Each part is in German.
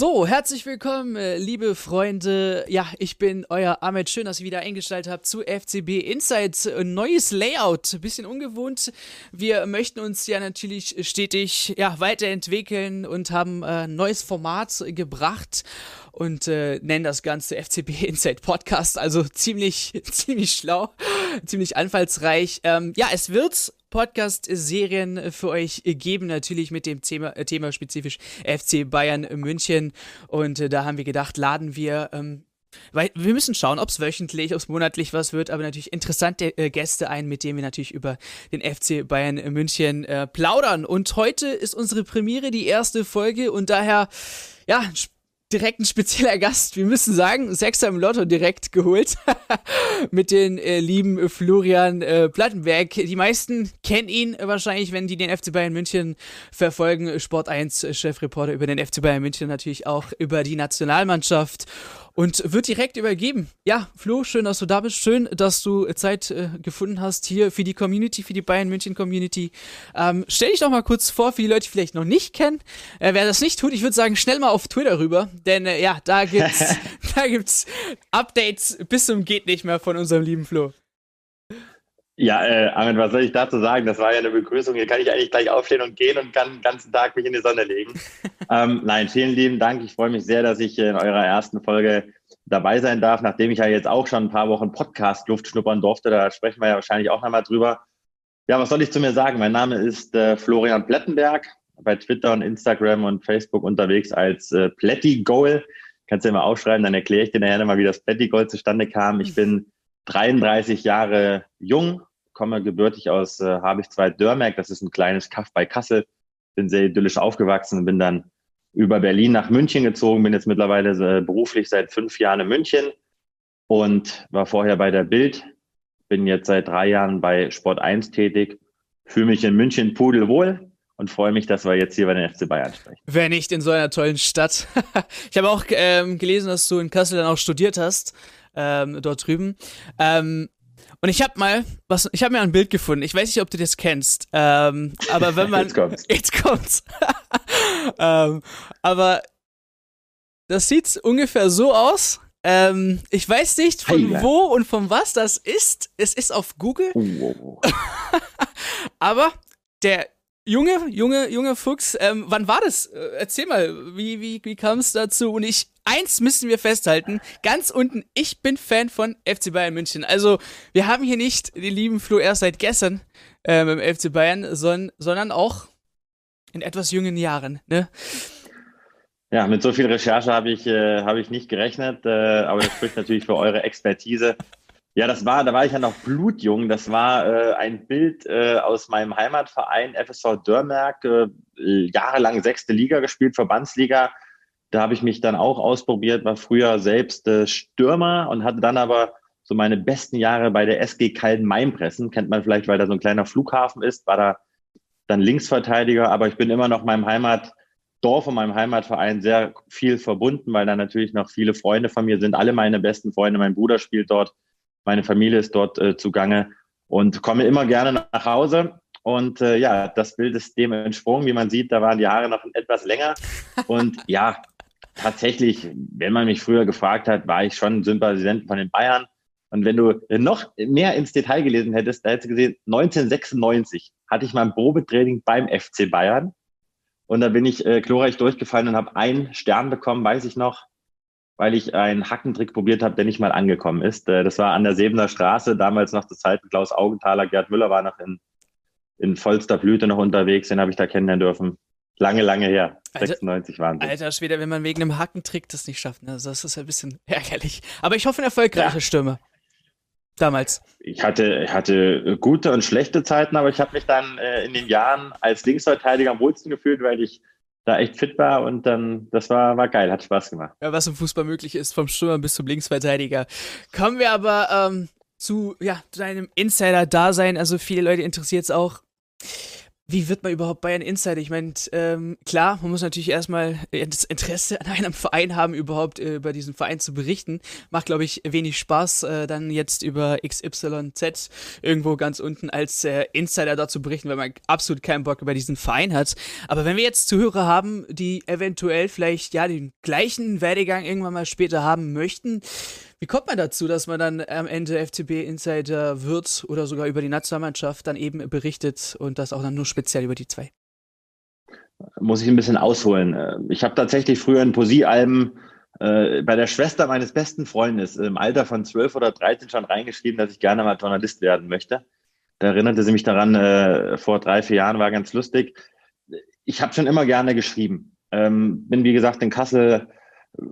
So, herzlich willkommen, äh, liebe Freunde. Ja, ich bin euer Ahmed. Schön, dass ihr wieder eingeschaltet habt zu FCB Insights. Neues Layout, bisschen ungewohnt. Wir möchten uns ja natürlich stetig ja, weiterentwickeln und haben ein äh, neues Format gebracht und äh, nennen das Ganze FCB Insight Podcast. Also ziemlich, ziemlich schlau, ziemlich anfallsreich. Ähm, ja, es wird Podcast-Serien für euch geben, natürlich mit dem Thema, äh, Thema spezifisch FC Bayern München. Und äh, da haben wir gedacht, laden wir ähm, weil wir müssen schauen, ob es wöchentlich, ob es monatlich was wird, aber natürlich interessante äh, Gäste ein, mit denen wir natürlich über den FC Bayern München äh, plaudern. Und heute ist unsere Premiere, die erste Folge und daher, ja, direkt ein spezieller Gast. Wir müssen sagen, Sechser im Lotto direkt geholt mit den äh, lieben Florian äh, Plattenberg. Die meisten kennen ihn wahrscheinlich, wenn die den FC Bayern München verfolgen. Sport 1 Chefreporter über den FC Bayern München natürlich auch über die Nationalmannschaft und wird direkt übergeben. Ja, Flo, schön, dass du da bist. Schön, dass du Zeit äh, gefunden hast hier für die Community, für die Bayern München Community. Ähm, stell dich doch mal kurz vor, für die Leute, die vielleicht noch nicht kennen. Äh, wer das nicht tut, ich würde sagen, schnell mal auf Twitter rüber, denn äh, ja, da gibt's, da gibt's Updates bis zum geht nicht mehr von unserem lieben Flo. Ja, äh, Armin, was soll ich dazu sagen? Das war ja eine Begrüßung. Hier kann ich eigentlich gleich aufstehen und gehen und kann den ganzen Tag mich in die Sonne legen. ähm, nein, vielen lieben Dank. Ich freue mich sehr, dass ich in eurer ersten Folge dabei sein darf, nachdem ich ja jetzt auch schon ein paar Wochen Podcast-Luft schnuppern durfte. Da sprechen wir ja wahrscheinlich auch nochmal drüber. Ja, was soll ich zu mir sagen? Mein Name ist äh, Florian Plettenberg, bei Twitter und Instagram und Facebook unterwegs als äh, Plätti-Goal. Kannst du ja mal aufschreiben, dann erkläre ich dir nachher mal, wie das Plätti-Goal zustande kam. Ich bin 33 Jahre jung, komme gebürtig aus äh, Habich 2 Dörmerk, das ist ein kleines Kaff bei Kassel, bin sehr idyllisch aufgewachsen, bin dann über Berlin nach München gezogen, bin jetzt mittlerweile äh, beruflich seit fünf Jahren in München und war vorher bei der Bild, bin jetzt seit drei Jahren bei Sport 1 tätig, fühle mich in München pudelwohl und freue mich, dass wir jetzt hier bei den FC Bayern sprechen. Wer nicht in so einer tollen Stadt. ich habe auch ähm, gelesen, dass du in Kassel dann auch studiert hast, ähm, dort drüben. Ähm, und ich habe mal, was, ich habe mir ein Bild gefunden. Ich weiß nicht, ob du das kennst. Ähm, aber wenn man, jetzt kommt's. Jetzt kommt's. ähm, aber das sieht ungefähr so aus. Ähm, ich weiß nicht von Heile. wo und von was das ist. Es ist auf Google. Oh. aber der Junge, junge, junge Fuchs, ähm, wann war das? Äh, erzähl mal, wie, wie, wie kam es dazu? Und ich, eins müssen wir festhalten, ganz unten, ich bin Fan von FC Bayern München. Also, wir haben hier nicht den lieben Flo erst seit gestern ähm, im FC Bayern, sondern, sondern auch in etwas jungen Jahren, ne? Ja, mit so viel Recherche habe ich, äh, hab ich nicht gerechnet, äh, aber das spricht natürlich für eure Expertise. Ja, das war, da war ich ja noch blutjung. Das war äh, ein Bild äh, aus meinem Heimatverein FSV Dörmerk, äh, jahrelang sechste Liga gespielt, Verbandsliga. Da habe ich mich dann auch ausprobiert, war früher selbst äh, Stürmer und hatte dann aber so meine besten Jahre bei der SG Kalden Mainpressen. Kennt man vielleicht, weil da so ein kleiner Flughafen ist, war da dann Linksverteidiger, aber ich bin immer noch meinem Heimatdorf und meinem Heimatverein sehr viel verbunden, weil da natürlich noch viele Freunde von mir sind, alle meine besten Freunde. Mein Bruder spielt dort meine Familie ist dort äh, zugange und komme immer gerne nach Hause. Und äh, ja, das Bild ist dem entsprungen. Wie man sieht, da waren die Haare noch etwas länger. Und ja, tatsächlich, wenn man mich früher gefragt hat, war ich schon Sympathisant von den Bayern. Und wenn du noch mehr ins Detail gelesen hättest, da hättest du gesehen, 1996 hatte ich mein Probetraining beim FC Bayern. Und da bin ich äh, glorreich durchgefallen und habe einen Stern bekommen, weiß ich noch weil ich einen Hackentrick probiert habe, der nicht mal angekommen ist. Äh, das war an der Sebener Straße, damals noch zur Zeit Klaus Augenthaler, Gerd Müller war noch in, in vollster Blüte noch unterwegs, den habe ich da kennenlernen dürfen. Lange, lange her. 96 waren sie. Alter Schwede, wenn man wegen einem Hackentrick das nicht schafft, ne? das ist ein bisschen ärgerlich. Aber ich hoffe, ein erfolgreiche ja. Stürme. Damals. Ich hatte, hatte gute und schlechte Zeiten, aber ich habe mich dann äh, in den Jahren als Linksverteidiger am wohlsten gefühlt, weil ich da echt fit war und dann, das war, war geil, hat Spaß gemacht. Ja, was im Fußball möglich ist, vom Stürmer bis zum Linksverteidiger. Kommen wir aber ähm, zu ja, deinem Insider-Dasein. Also viele Leute interessiert es auch. Wie wird man überhaupt Bayern Insider? Ich meine, ähm, klar, man muss natürlich erstmal das Interesse an einem Verein haben, überhaupt äh, über diesen Verein zu berichten. Macht, glaube ich, wenig Spaß, äh, dann jetzt über XYZ irgendwo ganz unten als äh, Insider dort zu berichten, weil man absolut keinen Bock über diesen Verein hat. Aber wenn wir jetzt Zuhörer haben, die eventuell vielleicht ja den gleichen Werdegang irgendwann mal später haben möchten, wie kommt man dazu, dass man dann am Ende FCB Insider wird oder sogar über die Nationalmannschaft dann eben berichtet und das auch dann nur speziell über die zwei? Muss ich ein bisschen ausholen. Ich habe tatsächlich früher in Poesiealben äh, bei der Schwester meines besten Freundes im Alter von 12 oder 13 schon reingeschrieben, dass ich gerne mal Journalist werden möchte. Da erinnerte sie mich daran, äh, vor drei, vier Jahren war ganz lustig. Ich habe schon immer gerne geschrieben. Ähm, bin, wie gesagt, in Kassel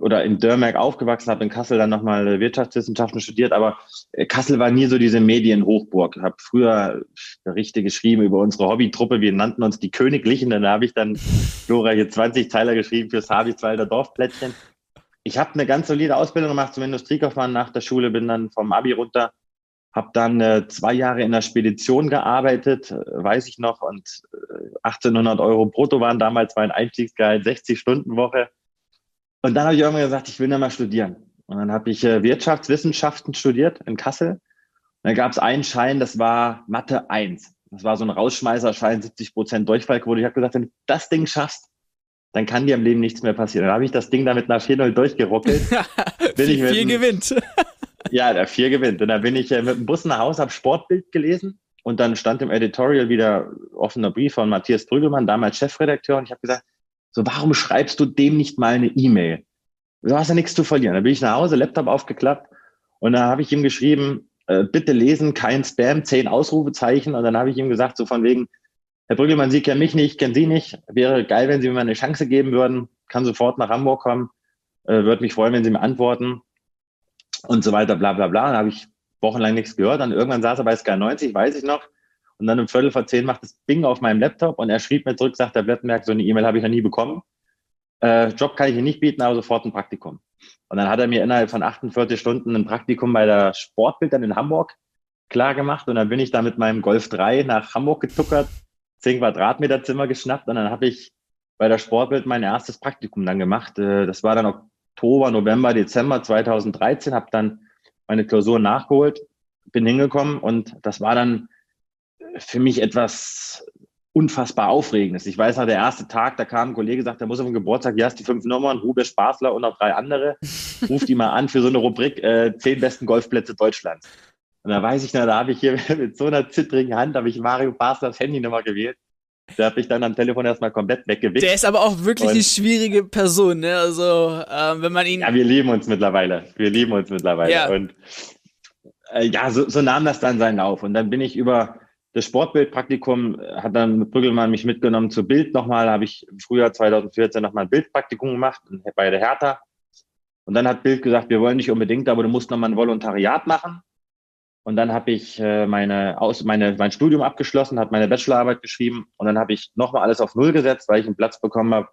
oder in Dörmerk aufgewachsen, habe in Kassel dann nochmal Wirtschaftswissenschaften studiert, aber äh, Kassel war nie so diese Medienhochburg. Habe früher Berichte geschrieben über unsere Hobbytruppe, wir nannten uns die Königlichen, dann habe ich dann glorreiche 20 Zeiler geschrieben fürs Habichtswalder Dorfplättchen. Ich habe eine ganz solide Ausbildung gemacht zum Industriekaufmann nach der Schule, bin dann vom Abi runter, habe dann äh, zwei Jahre in der Spedition gearbeitet, äh, weiß ich noch, und äh, 1800 Euro brutto waren damals mein Einstiegsgehalt, 60 Stunden Woche und dann habe ich irgendwann gesagt, ich will da mal studieren. Und dann habe ich äh, Wirtschaftswissenschaften studiert in Kassel. Und dann gab es einen Schein, das war Mathe 1. Das war so ein Rausschmeißerschein, 70 Prozent Durchfallquote. Ich habe gesagt, wenn du das Ding schaffst, dann kann dir im Leben nichts mehr passieren. Dann habe ich das Ding da mit einer 4-0 durchgeruckelt. bin ich vier gewinnt. ja, der 4 gewinnt. Und dann bin ich äh, mit dem Bus nach Hause, habe Sportbild gelesen und dann stand im Editorial wieder offener Brief von Matthias Prügelmann, damals Chefredakteur. Und ich habe gesagt, so, warum schreibst du dem nicht mal eine E-Mail? Du hast ja nichts zu verlieren. Dann bin ich nach Hause, Laptop aufgeklappt und da habe ich ihm geschrieben, äh, bitte lesen, kein Spam, zehn Ausrufezeichen. Und dann habe ich ihm gesagt, so von wegen, Herr Brüggelmann, Sie kennen mich nicht, kennen Sie nicht. Wäre geil, wenn Sie mir mal eine Chance geben würden. Kann sofort nach Hamburg kommen. Äh, Würde mich freuen, wenn Sie mir antworten. Und so weiter, bla bla bla. Dann habe ich wochenlang nichts gehört. Dann irgendwann saß er bei Sky 90, weiß ich noch. Und dann um Viertel vor zehn macht es Bing auf meinem Laptop und er schrieb mir zurück, sagt der Blettenberg, so eine E-Mail habe ich noch nie bekommen. Äh, Job kann ich Ihnen nicht bieten, aber sofort ein Praktikum. Und dann hat er mir innerhalb von 48 Stunden ein Praktikum bei der Sportbild dann in Hamburg klar gemacht. Und dann bin ich da mit meinem Golf 3 nach Hamburg getuckert, 10 Quadratmeter Zimmer geschnappt und dann habe ich bei der Sportbild mein erstes Praktikum dann gemacht. Äh, das war dann Oktober, November, Dezember 2013, habe dann meine Klausur nachgeholt, bin hingekommen und das war dann für mich etwas unfassbar Aufregendes. Ich weiß noch, der erste Tag, da kam ein Kollege, sagt, der muss auf den Geburtstag, hier hast die fünf Nummern, Hube Spaßler und noch drei andere. Ruf die mal an für so eine Rubrik, äh, zehn besten Golfplätze Deutschlands. Und da weiß ich noch, da habe ich hier mit so einer zittrigen Hand, habe ich Mario Baslers Handynummer gewählt. Der hat mich dann am Telefon erstmal komplett weggewischt. Der ist aber auch wirklich und, eine schwierige Person, ne? Also, ähm, wenn man ihn. Ja, wir lieben uns mittlerweile. Wir lieben uns mittlerweile. Ja. Und äh, ja, so, so nahm das dann seinen Lauf. Und dann bin ich über das Sportbildpraktikum hat dann Brüggelmann mich mitgenommen zu Bild nochmal, habe ich im Frühjahr 2014 nochmal ein Bildpraktikum gemacht bei der Hertha. Und dann hat Bild gesagt, wir wollen nicht unbedingt, aber du musst nochmal ein Volontariat machen. Und dann habe ich äh, meine, aus, meine, mein Studium abgeschlossen, habe meine Bachelorarbeit geschrieben und dann habe ich nochmal alles auf Null gesetzt, weil ich einen Platz bekommen habe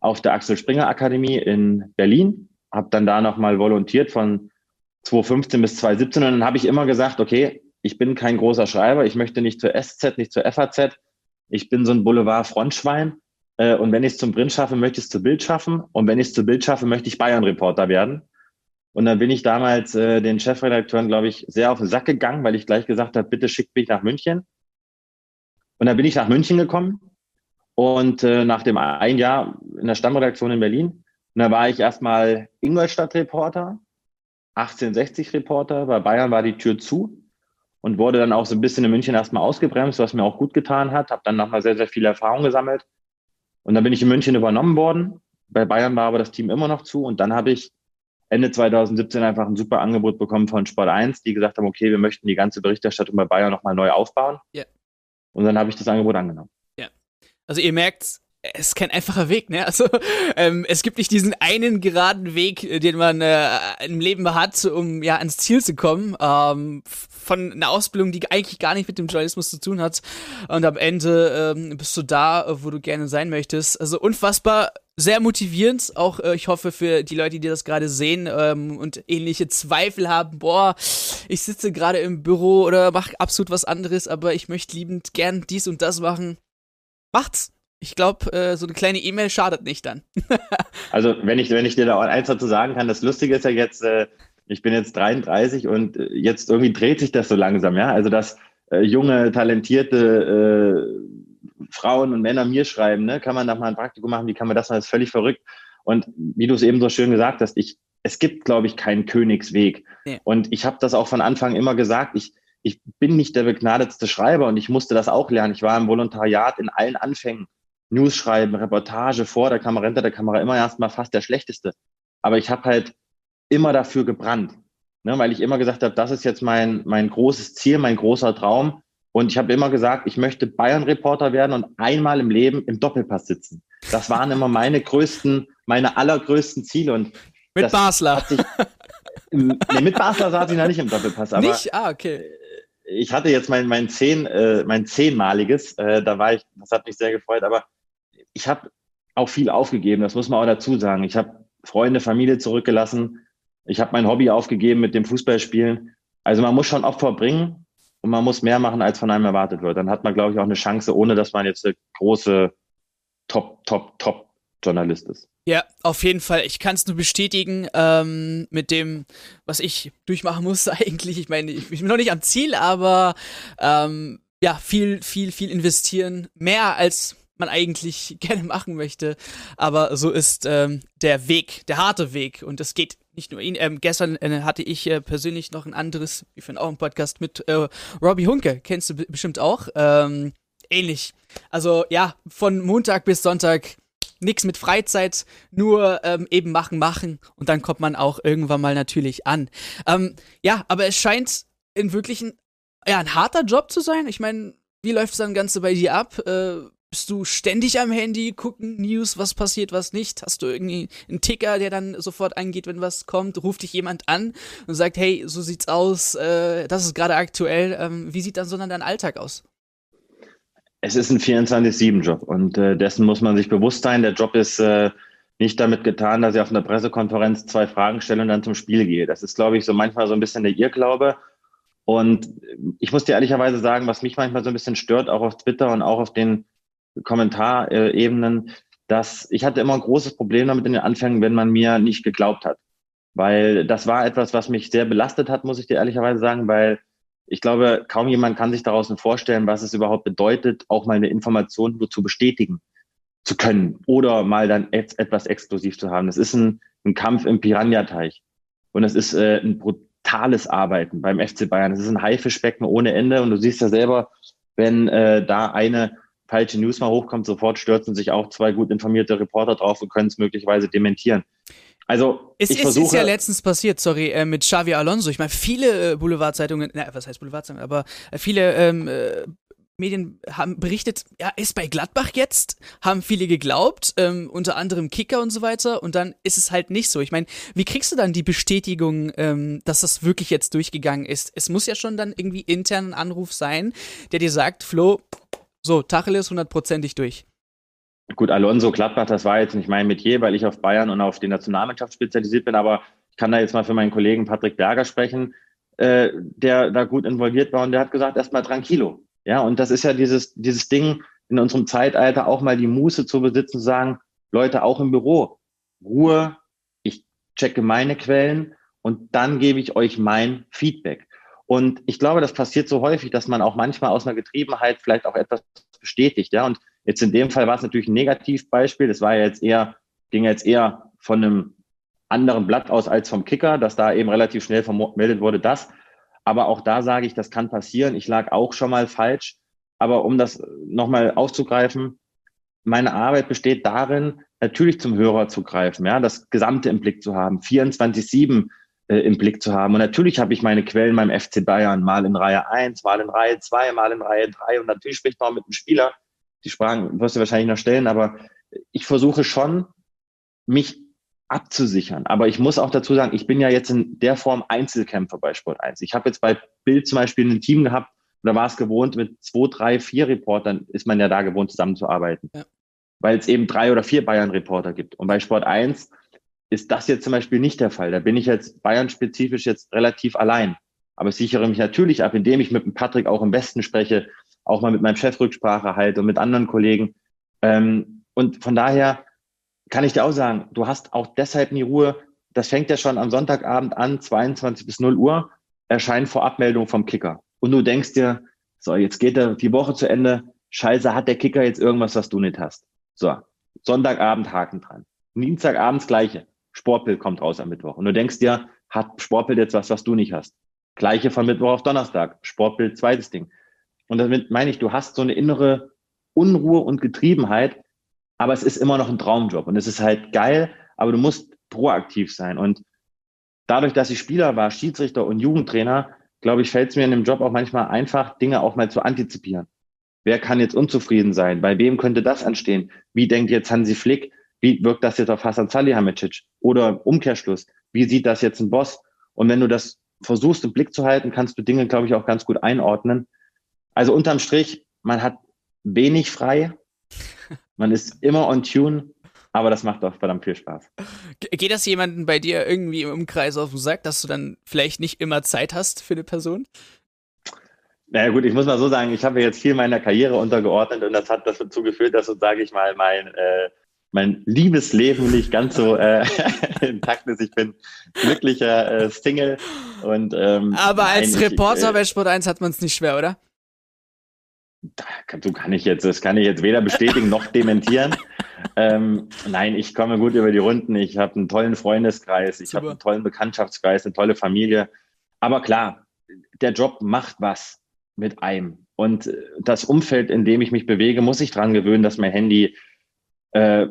auf der Axel Springer Akademie in Berlin. Habe dann da nochmal volontiert von 2015 bis 2017 und dann habe ich immer gesagt, okay, ich bin kein großer Schreiber, ich möchte nicht zur SZ, nicht zur FAZ. Ich bin so ein Boulevard-Frontschwein. Äh, und wenn ich es zum Print schaffe, möchte ich es zu Bild schaffen. Und wenn ich es zu Bild schaffe, möchte ich Bayern-Reporter werden. Und dann bin ich damals äh, den Chefredakteuren, glaube ich, sehr auf den Sack gegangen, weil ich gleich gesagt habe, bitte schickt mich nach München. Und dann bin ich nach München gekommen und äh, nach dem ein Jahr in der Stammredaktion in Berlin. Und da war ich erstmal Ingolstadt-Reporter, 1860-Reporter. Bei Bayern war die Tür zu und wurde dann auch so ein bisschen in München erstmal ausgebremst, was mir auch gut getan hat. Habe dann nochmal sehr, sehr viel Erfahrung gesammelt. Und dann bin ich in München übernommen worden. Bei Bayern war aber das Team immer noch zu. Und dann habe ich Ende 2017 einfach ein super Angebot bekommen von Sport 1, die gesagt haben, okay, wir möchten die ganze Berichterstattung bei Bayern nochmal neu aufbauen. Ja. Und dann habe ich das Angebot angenommen. Ja. Also ihr merkt, es ist kein einfacher Weg, ne? Also ähm, es gibt nicht diesen einen geraden Weg, äh, den man äh, im Leben hat, um ja ans Ziel zu kommen. Ähm, von einer Ausbildung, die eigentlich gar nicht mit dem Journalismus zu tun hat. Und am Ende ähm, bist du da, wo du gerne sein möchtest. Also unfassbar sehr motivierend. Auch äh, ich hoffe für die Leute, die das gerade sehen ähm, und ähnliche Zweifel haben. Boah, ich sitze gerade im Büro oder mache absolut was anderes, aber ich möchte liebend gern dies und das machen macht's. Ich glaube, äh, so eine kleine E-Mail schadet nicht dann. also, wenn ich, wenn ich dir da eins dazu sagen kann, das Lustige ist ja jetzt, äh, ich bin jetzt 33 und äh, jetzt irgendwie dreht sich das so langsam, ja. Also, dass äh, junge, talentierte äh, Frauen und Männer mir schreiben, ne, kann man da mal ein Praktikum machen, wie kann man das machen, das ist völlig verrückt. Und wie du es eben so schön gesagt hast, ich, es gibt, glaube ich, keinen Königsweg. Nee. Und ich habe das auch von Anfang immer gesagt, ich, ich bin nicht der begnadetste Schreiber und ich musste das auch lernen. Ich war im Volontariat in allen Anfängen News schreiben, Reportage vor der Kamera, hinter der Kamera immer erstmal fast der schlechteste. Aber ich habe halt immer dafür gebrannt, ne, weil ich immer gesagt habe, das ist jetzt mein, mein großes Ziel, mein großer Traum. Und ich habe immer gesagt, ich möchte Bayern-Reporter werden und einmal im Leben im Doppelpass sitzen. Das waren immer meine größten, meine allergrößten Ziele. Und mit Basler. Sich, nee, mit Basler saß ich noch nicht im Doppelpass. Aber nicht? Ah, okay. Ich hatte jetzt mein, mein, zehn, äh, mein zehnmaliges, äh, da war ich, das hat mich sehr gefreut, aber ich habe auch viel aufgegeben, das muss man auch dazu sagen. Ich habe Freunde, Familie zurückgelassen. Ich habe mein Hobby aufgegeben mit dem Fußballspielen. Also man muss schon Opfer bringen und man muss mehr machen, als von einem erwartet wird. Dann hat man, glaube ich, auch eine Chance, ohne dass man jetzt eine große Top, Top, Top Journalist ist. Ja, auf jeden Fall. Ich kann es nur bestätigen ähm, mit dem, was ich durchmachen muss eigentlich. Ich meine, ich, bin noch nicht am Ziel, aber ähm, ja, viel, viel, viel investieren. Mehr als man eigentlich gerne machen möchte. Aber so ist ähm, der Weg, der harte Weg. Und es geht nicht nur ihn. Ähm, gestern äh, hatte ich äh, persönlich noch ein anderes, wie für auch einen Podcast mit äh, Robbie Hunke. Kennst du bestimmt auch. Ähm, ähnlich. Also ja, von Montag bis Sonntag nichts mit Freizeit, nur ähm, eben machen, machen. Und dann kommt man auch irgendwann mal natürlich an. Ähm, ja, aber es scheint in wirklichen, ja, ein harter Job zu sein. Ich meine, wie läuft es dann Ganze bei dir ab? Äh, bist du ständig am Handy, gucken News, was passiert, was nicht? Hast du irgendwie einen Ticker, der dann sofort angeht, wenn was kommt? Ruft dich jemand an und sagt, hey, so sieht's aus, äh, das ist gerade aktuell. Ähm, wie sieht dann so dein Alltag aus? Es ist ein 24-7-Job und äh, dessen muss man sich bewusst sein. Der Job ist äh, nicht damit getan, dass ich auf einer Pressekonferenz zwei Fragen stelle und dann zum Spiel gehe. Das ist, glaube ich, so manchmal so ein bisschen der Irrglaube. Und ich muss dir ehrlicherweise sagen, was mich manchmal so ein bisschen stört, auch auf Twitter und auch auf den Kommentarebenen, dass ich hatte immer ein großes Problem damit in den Anfängen, wenn man mir nicht geglaubt hat. Weil das war etwas, was mich sehr belastet hat, muss ich dir ehrlicherweise sagen, weil ich glaube, kaum jemand kann sich daraus vorstellen, was es überhaupt bedeutet, auch mal eine Information nur zu bestätigen zu können oder mal dann etwas exklusiv zu haben. Das ist ein, ein Kampf im Piranha-Teich. Und es ist äh, ein brutales Arbeiten beim FC Bayern. Es ist ein Haifischbecken ohne Ende. Und du siehst ja selber, wenn äh, da eine falsche News mal hochkommt, sofort stürzen sich auch zwei gut informierte Reporter drauf und können es möglicherweise dementieren. Also es ich ist, versuche, ist ja letztens passiert, sorry, äh, mit Xavi Alonso. Ich meine, viele äh, Boulevardzeitungen, na, was heißt Boulevardzeitungen, aber äh, viele ähm, äh, Medien haben berichtet, ja, ist bei Gladbach jetzt, haben viele geglaubt, ähm, unter anderem Kicker und so weiter, und dann ist es halt nicht so. Ich meine, wie kriegst du dann die Bestätigung, ähm, dass das wirklich jetzt durchgegangen ist? Es muss ja schon dann irgendwie intern ein Anruf sein, der dir sagt, Flo, so, Tacheles hundertprozentig durch. Gut, Alonso, Gladbach, das war jetzt nicht mein Metier, weil ich auf Bayern und auf die Nationalmannschaft spezialisiert bin, aber ich kann da jetzt mal für meinen Kollegen Patrick Berger sprechen, äh, der da gut involviert war und der hat gesagt, erstmal tranquilo. Ja, und das ist ja dieses, dieses Ding in unserem Zeitalter auch mal die Muße zu besitzen, zu sagen, Leute, auch im Büro, Ruhe, ich checke meine Quellen und dann gebe ich euch mein Feedback. Und ich glaube, das passiert so häufig, dass man auch manchmal aus einer Getriebenheit vielleicht auch etwas bestätigt. Ja, und jetzt in dem Fall war es natürlich ein Negativbeispiel. Das war ja jetzt eher, ging jetzt eher von einem anderen Blatt aus als vom Kicker, dass da eben relativ schnell vermeldet wurde, das. Aber auch da sage ich, das kann passieren. Ich lag auch schon mal falsch. Aber um das nochmal aufzugreifen, meine Arbeit besteht darin, natürlich zum Hörer zu greifen, ja, das Gesamte im Blick zu haben, 24-7 äh, im Blick zu haben. Und natürlich habe ich meine Quellen beim FC Bayern, mal in Reihe 1, mal in Reihe 2, mal in Reihe 3 und natürlich spricht man auch mit einem Spieler. Die Sprachen wirst du wahrscheinlich noch stellen, aber ich versuche schon, mich abzusichern. Aber ich muss auch dazu sagen, ich bin ja jetzt in der Form Einzelkämpfer bei Sport 1. Ich habe jetzt bei Bild zum Beispiel ein Team gehabt, da war es gewohnt, mit zwei, drei, vier Reportern ist man ja da gewohnt, zusammenzuarbeiten. Ja. Weil es eben drei oder vier Bayern-Reporter gibt. Und bei Sport 1 ist das jetzt zum Beispiel nicht der Fall. Da bin ich jetzt Bayern-spezifisch jetzt relativ allein. Aber ich sichere mich natürlich ab, indem ich mit dem Patrick auch im Westen spreche, auch mal mit meinem Chef Rücksprache halte und mit anderen Kollegen, Ähm, und von daher kann ich dir auch sagen, du hast auch deshalb nie Ruhe. Das fängt ja schon am Sonntagabend an, 22 bis 0 Uhr, erscheint vor Abmeldung vom Kicker. Und du denkst dir, so, jetzt geht die Woche zu Ende. Scheiße, hat der Kicker jetzt irgendwas, was du nicht hast? So, Sonntagabend Haken dran. Dienstagabends gleiche. Sportbild kommt raus am Mittwoch. Und du denkst dir, hat Sportbild jetzt was, was du nicht hast? Gleiche von Mittwoch auf Donnerstag. Sportbild, zweites Ding. Und damit meine ich, du hast so eine innere Unruhe und Getriebenheit, aber es ist immer noch ein Traumjob und es ist halt geil, aber du musst proaktiv sein. Und dadurch, dass ich Spieler war, Schiedsrichter und Jugendtrainer, glaube ich, fällt es mir in dem Job auch manchmal einfach, Dinge auch mal zu antizipieren. Wer kann jetzt unzufrieden sein? Bei wem könnte das anstehen? Wie denkt jetzt Hansi Flick? Wie wirkt das jetzt auf Hasan Salihamidzic? Oder Umkehrschluss, wie sieht das jetzt ein Boss? Und wenn du das versuchst im Blick zu halten, kannst du Dinge, glaube ich, auch ganz gut einordnen. Also unterm Strich, man hat wenig frei, man ist immer on tune, aber das macht doch verdammt viel Spaß. Geht das jemanden bei dir irgendwie im Umkreis auf den Sack, dass du dann vielleicht nicht immer Zeit hast für eine Person? Naja gut, ich muss mal so sagen, ich habe jetzt viel meiner Karriere untergeordnet und das hat dazu geführt, dass, so sage ich mal, mein, äh, mein Liebesleben nicht ganz so äh, intakt ist. Ich bin glücklicher äh, Single und ähm, Aber als Reporter äh, bei Sport 1 hat man es nicht schwer, oder? du kann ich jetzt, das kann ich jetzt weder bestätigen noch dementieren. ähm, nein, ich komme gut über die Runden. Ich habe einen tollen Freundeskreis, ich habe einen tollen Bekanntschaftskreis, eine tolle Familie. Aber klar, der Job macht was mit einem. Und das Umfeld, in dem ich mich bewege, muss ich dran gewöhnen, dass mein Handy äh,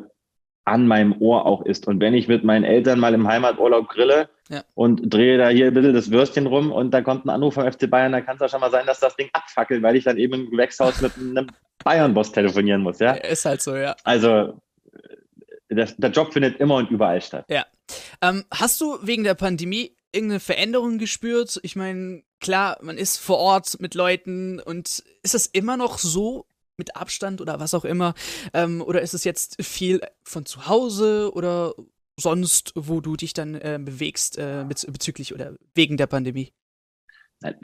an meinem Ohr auch ist. Und wenn ich mit meinen Eltern mal im Heimaturlaub grille ja. und drehe da hier ein bisschen das Würstchen rum und da kommt ein Anruf vom FC Bayern, dann kann es auch schon mal sein, dass das Ding abfackelt, weil ich dann eben im Gewächshaus mit einem Bayern-Boss telefonieren muss. Ja? Ist halt so, ja. Also das, der Job findet immer und überall statt. Ja. Ähm, hast du wegen der Pandemie irgendeine Veränderung gespürt? Ich meine, klar, man ist vor Ort mit Leuten und ist das immer noch so mit Abstand oder was auch immer? Ähm, oder ist es jetzt viel von zu Hause oder sonst, wo du dich dann äh, bewegst äh, bezüglich oder wegen der Pandemie?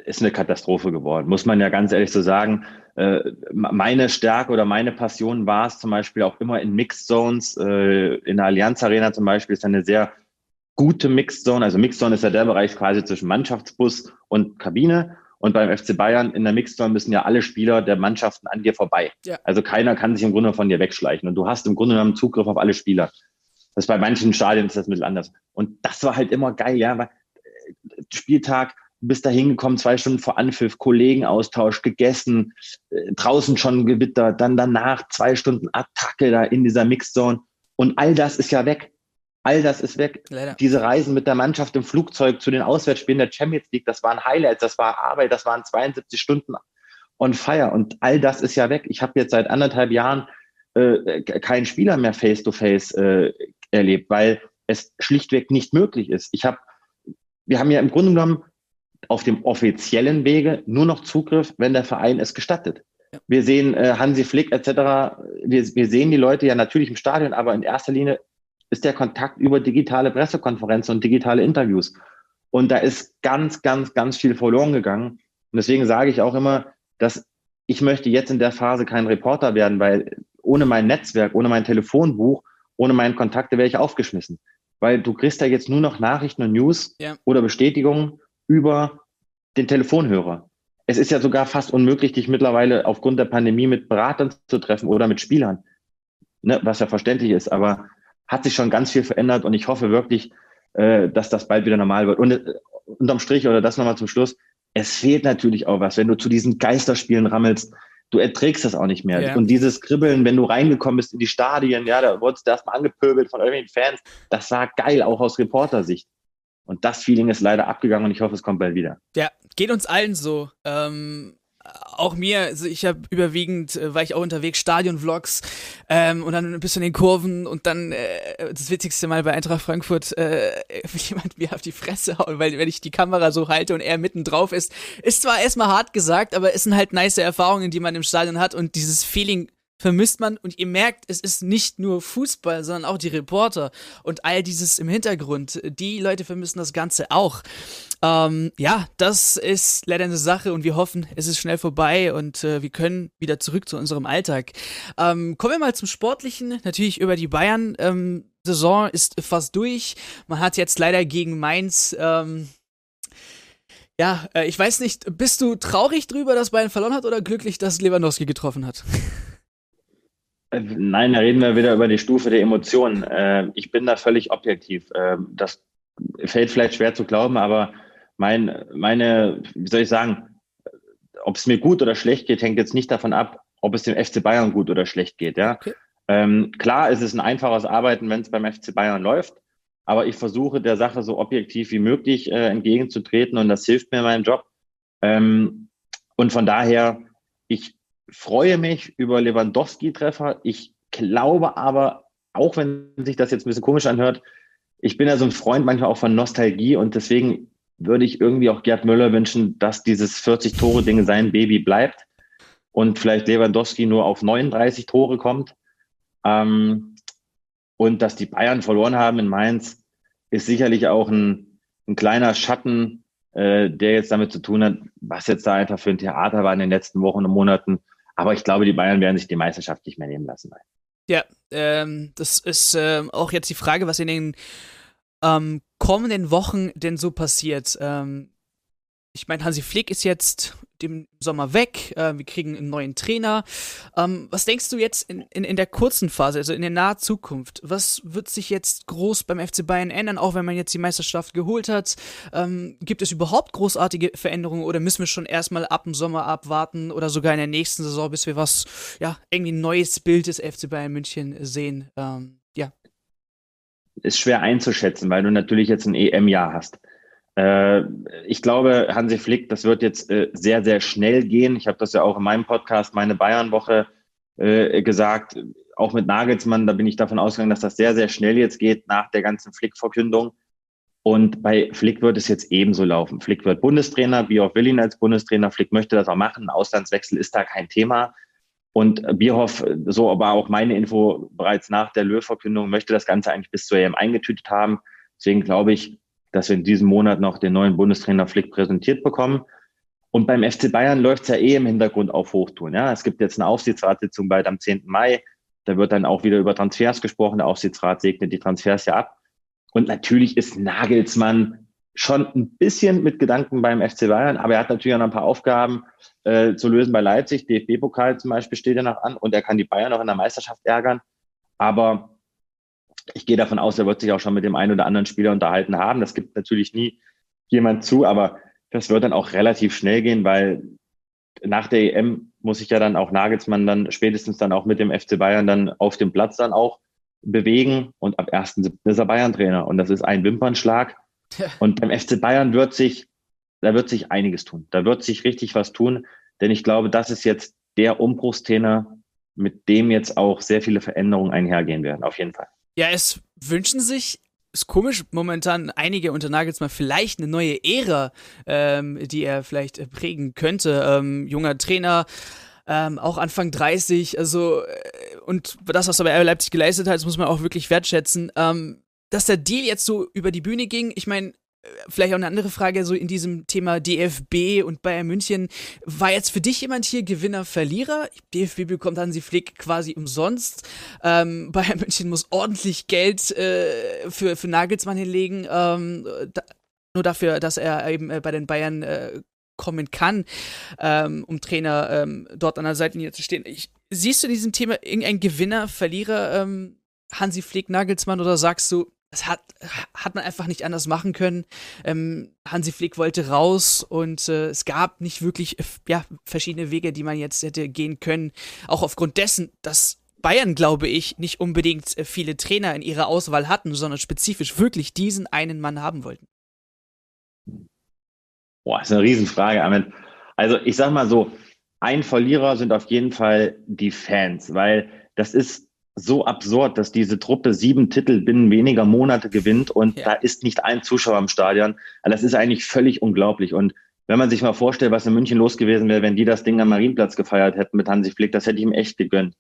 Ist eine Katastrophe geworden, muss man ja ganz ehrlich so sagen. Äh, meine Stärke oder meine Passion war es zum Beispiel auch immer in Mixed Zones. Äh, in der Allianz Arena zum Beispiel ist eine sehr gute Mixed Zone. Also Mixed Zone ist ja der Bereich quasi zwischen Mannschaftsbus und Kabine. Und beim FC Bayern in der Mixzone müssen ja alle Spieler der Mannschaften an dir vorbei. Ja. Also keiner kann sich im Grunde von dir wegschleichen. Und du hast im Grunde genommen Zugriff auf alle Spieler. Das bei manchen Stadien ist das ein bisschen anders. Und das war halt immer geil, ja. Weil äh, Spieltag, bist da hingekommen, zwei Stunden vor Anpfiff, Kollegenaustausch, gegessen, äh, draußen schon Gewitter, dann danach zwei Stunden Attacke da in dieser Mixzone. Und all das ist ja weg. All das ist weg. Leider. Diese Reisen mit der Mannschaft im Flugzeug zu den Auswärtsspielen der Champions League, das waren Highlights, das war Arbeit, das waren 72 Stunden on fire. Und all das ist ja weg. Ich habe jetzt seit anderthalb Jahren äh, keinen Spieler mehr face-to-face -face, äh, erlebt, weil es schlichtweg nicht möglich ist. Ich habe, wir haben ja im Grunde genommen auf dem offiziellen Wege nur noch Zugriff, wenn der Verein es gestattet. Wir sehen äh, Hansi Flick etc. Wir, wir sehen die Leute ja natürlich im Stadion, aber in erster Linie ist der Kontakt über digitale Pressekonferenzen und digitale Interviews. Und da ist ganz, ganz, ganz viel verloren gegangen. Und deswegen sage ich auch immer, dass ich möchte jetzt in der Phase kein Reporter werden, weil ohne mein Netzwerk, ohne mein Telefonbuch, ohne meine Kontakte wäre ich aufgeschmissen. Weil du kriegst da jetzt nur noch Nachrichten und News ja. oder Bestätigungen über den Telefonhörer. Es ist ja sogar fast unmöglich, dich mittlerweile aufgrund der Pandemie mit Beratern zu treffen oder mit Spielern. Ne, was ja verständlich ist. Aber hat sich schon ganz viel verändert und ich hoffe wirklich, äh, dass das bald wieder normal wird. Und äh, unterm Strich oder das nochmal zum Schluss, es fehlt natürlich auch was, wenn du zu diesen Geisterspielen rammelst, du erträgst das auch nicht mehr. Ja. Und dieses Kribbeln, wenn du reingekommen bist in die Stadien, ja, da wurdest du erstmal angepöbelt von irgendwelchen Fans, das war geil, auch aus Reportersicht. Und das Feeling ist leider abgegangen und ich hoffe, es kommt bald wieder. Ja, geht uns allen so. Ähm, auch mir, also ich habe überwiegend, äh, war ich auch unterwegs, Stadion-Vlogs ähm, und dann ein bisschen in den Kurven und dann äh, das witzigste Mal bei Eintracht Frankfurt äh, jemand mir auf die Fresse hauen, weil wenn ich die Kamera so halte und er mitten drauf ist, ist zwar erstmal hart gesagt, aber es sind halt nice Erfahrungen, die man im Stadion hat und dieses Feeling vermisst man und ihr merkt, es ist nicht nur Fußball, sondern auch die Reporter und all dieses im Hintergrund. Die Leute vermissen das Ganze auch. Ähm, ja, das ist leider eine Sache und wir hoffen, es ist schnell vorbei und äh, wir können wieder zurück zu unserem Alltag. Ähm, kommen wir mal zum Sportlichen, natürlich über die Bayern. Ähm, Saison ist fast durch. Man hat jetzt leider gegen Mainz ähm, ja, äh, ich weiß nicht, bist du traurig drüber, dass Bayern verloren hat oder glücklich, dass Lewandowski getroffen hat? Äh, nein, da reden wir wieder über die Stufe der Emotionen. Äh, ich bin da völlig objektiv. das fällt vielleicht schwer zu glauben, aber mein, meine, wie soll ich sagen, ob es mir gut oder schlecht geht, hängt jetzt nicht davon ab, ob es dem FC Bayern gut oder schlecht geht. Ja? Okay. Ähm, klar ist es ein einfaches Arbeiten, wenn es beim FC Bayern läuft, aber ich versuche der Sache so objektiv wie möglich äh, entgegenzutreten und das hilft mir in meinem Job. Ähm, und von daher, ich freue mich über Lewandowski-Treffer. Ich glaube aber, auch wenn sich das jetzt ein bisschen komisch anhört, ich bin ja so ein Freund manchmal auch von Nostalgie und deswegen würde ich irgendwie auch Gerd Müller wünschen, dass dieses 40-Tore-Ding sein Baby bleibt und vielleicht Lewandowski nur auf 39 Tore kommt. Ähm, und dass die Bayern verloren haben in Mainz, ist sicherlich auch ein, ein kleiner Schatten, äh, der jetzt damit zu tun hat, was jetzt da einfach für ein Theater war in den letzten Wochen und Monaten. Aber ich glaube, die Bayern werden sich die Meisterschaft nicht mehr nehmen lassen. Ja, ähm, das ist äh, auch jetzt die Frage, was in den ähm, kommenden Wochen denn so passiert. Ähm, ich meine, Hansi Flick ist jetzt im Sommer weg, äh, wir kriegen einen neuen Trainer. Ähm, was denkst du jetzt in, in, in der kurzen Phase, also in der nahen Zukunft? Was wird sich jetzt groß beim FC Bayern ändern, auch wenn man jetzt die Meisterschaft geholt hat? Ähm, gibt es überhaupt großartige Veränderungen oder müssen wir schon erstmal ab dem Sommer abwarten oder sogar in der nächsten Saison, bis wir was, ja, irgendwie ein neues Bild des FC Bayern München sehen? Ähm. Ist schwer einzuschätzen, weil du natürlich jetzt ein EM-Jahr hast. Äh, ich glaube, Hansi Flick, das wird jetzt äh, sehr, sehr schnell gehen. Ich habe das ja auch in meinem Podcast, meine Bayern-Woche, äh, gesagt. Auch mit Nagelsmann, da bin ich davon ausgegangen, dass das sehr, sehr schnell jetzt geht nach der ganzen Flick-Verkündung. Und bei Flick wird es jetzt ebenso laufen. Flick wird Bundestrainer, Bierhoff will ihn als Bundestrainer. Flick möchte das auch machen. Auslandswechsel ist da kein Thema. Und Bierhoff, so aber auch meine Info bereits nach der Löw-Verkündung, möchte das Ganze eigentlich bis zur EM eingetütet haben. Deswegen glaube ich, dass wir in diesem Monat noch den neuen Bundestrainer Flick präsentiert bekommen. Und beim FC Bayern läuft es ja eh im Hintergrund auf Hochtun. Ja, es gibt jetzt eine Aufsichtsratssitzung bald am 10. Mai. Da wird dann auch wieder über Transfers gesprochen. Der Aufsichtsrat segnet die Transfers ja ab. Und natürlich ist Nagelsmann schon ein bisschen mit Gedanken beim FC Bayern, aber er hat natürlich auch noch ein paar Aufgaben äh, zu lösen bei Leipzig. DFB-Pokal zum Beispiel steht ja noch an und er kann die Bayern auch in der Meisterschaft ärgern. Aber ich gehe davon aus, er wird sich auch schon mit dem einen oder anderen Spieler unterhalten haben. Das gibt natürlich nie jemand zu, aber das wird dann auch relativ schnell gehen, weil nach der EM muss sich ja dann auch Nagelsmann dann spätestens dann auch mit dem FC Bayern dann auf dem Platz dann auch bewegen und ab 1.7. ist er Bayern-Trainer und das ist ein Wimpernschlag. Und beim FC Bayern wird sich, da wird sich einiges tun. Da wird sich richtig was tun, denn ich glaube, das ist jetzt der Umbruchstrainer, mit dem jetzt auch sehr viele Veränderungen einhergehen werden, auf jeden Fall. Ja, es wünschen sich ist komisch, momentan einige unter Nagelsmann vielleicht eine neue Ära, ähm, die er vielleicht prägen könnte. Ähm, junger Trainer, ähm, auch Anfang 30, also äh, und das, was er Leipzig geleistet hat, das muss man auch wirklich wertschätzen. Ähm, dass der Deal jetzt so über die Bühne ging, ich meine, vielleicht auch eine andere Frage, so in diesem Thema DFB und Bayern München. War jetzt für dich jemand hier Gewinner, Verlierer? DFB bekommt Hansi Flick quasi umsonst. Ähm, Bayern München muss ordentlich Geld äh, für, für Nagelsmann hinlegen, ähm, da, nur dafür, dass er eben äh, bei den Bayern äh, kommen kann, ähm, um Trainer ähm, dort an der Seitenlinie zu stehen. Ich, siehst du in diesem Thema irgendein Gewinner, Verlierer, ähm, Hansi Flick, Nagelsmann oder sagst du, das hat, hat man einfach nicht anders machen können. Ähm, Hansi Flick wollte raus und äh, es gab nicht wirklich äh, ja, verschiedene Wege, die man jetzt hätte gehen können. Auch aufgrund dessen, dass Bayern, glaube ich, nicht unbedingt äh, viele Trainer in ihrer Auswahl hatten, sondern spezifisch wirklich diesen einen Mann haben wollten. Boah, das ist eine Riesenfrage, Ahmed. Also ich sag mal so, ein Verlierer sind auf jeden Fall die Fans, weil das ist so absurd, dass diese Truppe sieben Titel binnen weniger Monate gewinnt und ja. da ist nicht ein Zuschauer im Stadion. Also das ist eigentlich völlig unglaublich. Und wenn man sich mal vorstellt, was in München los gewesen wäre, wenn die das Ding am Marienplatz gefeiert hätten mit Hansi Flick, das hätte ich ihm echt gegönnt.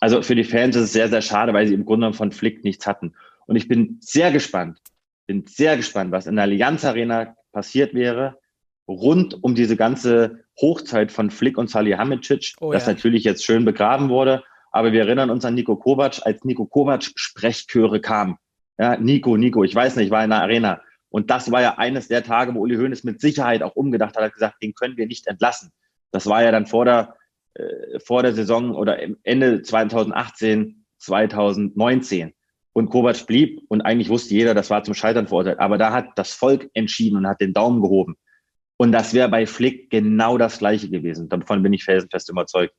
also für die Fans ist es sehr, sehr schade, weil sie im Grunde von Flick nichts hatten. Und ich bin sehr gespannt, bin sehr gespannt, was in der Allianz Arena passiert wäre, rund um diese ganze Hochzeit von Flick und Salihamidzic, oh, das ja. natürlich jetzt schön begraben wurde. Aber wir erinnern uns an Nico Kovac, als Nico Kovac Sprechchöre kam. Ja, Nico, Nico, ich weiß nicht, war in der Arena. Und das war ja eines der Tage, wo Uli Hoeneß mit Sicherheit auch umgedacht hat, hat gesagt, den können wir nicht entlassen. Das war ja dann vor der, äh, vor der Saison oder Ende 2018, 2019. Und Kovac blieb und eigentlich wusste jeder, das war zum Scheitern verurteilt. Aber da hat das Volk entschieden und hat den Daumen gehoben. Und das wäre bei Flick genau das Gleiche gewesen. Davon bin ich felsenfest überzeugt.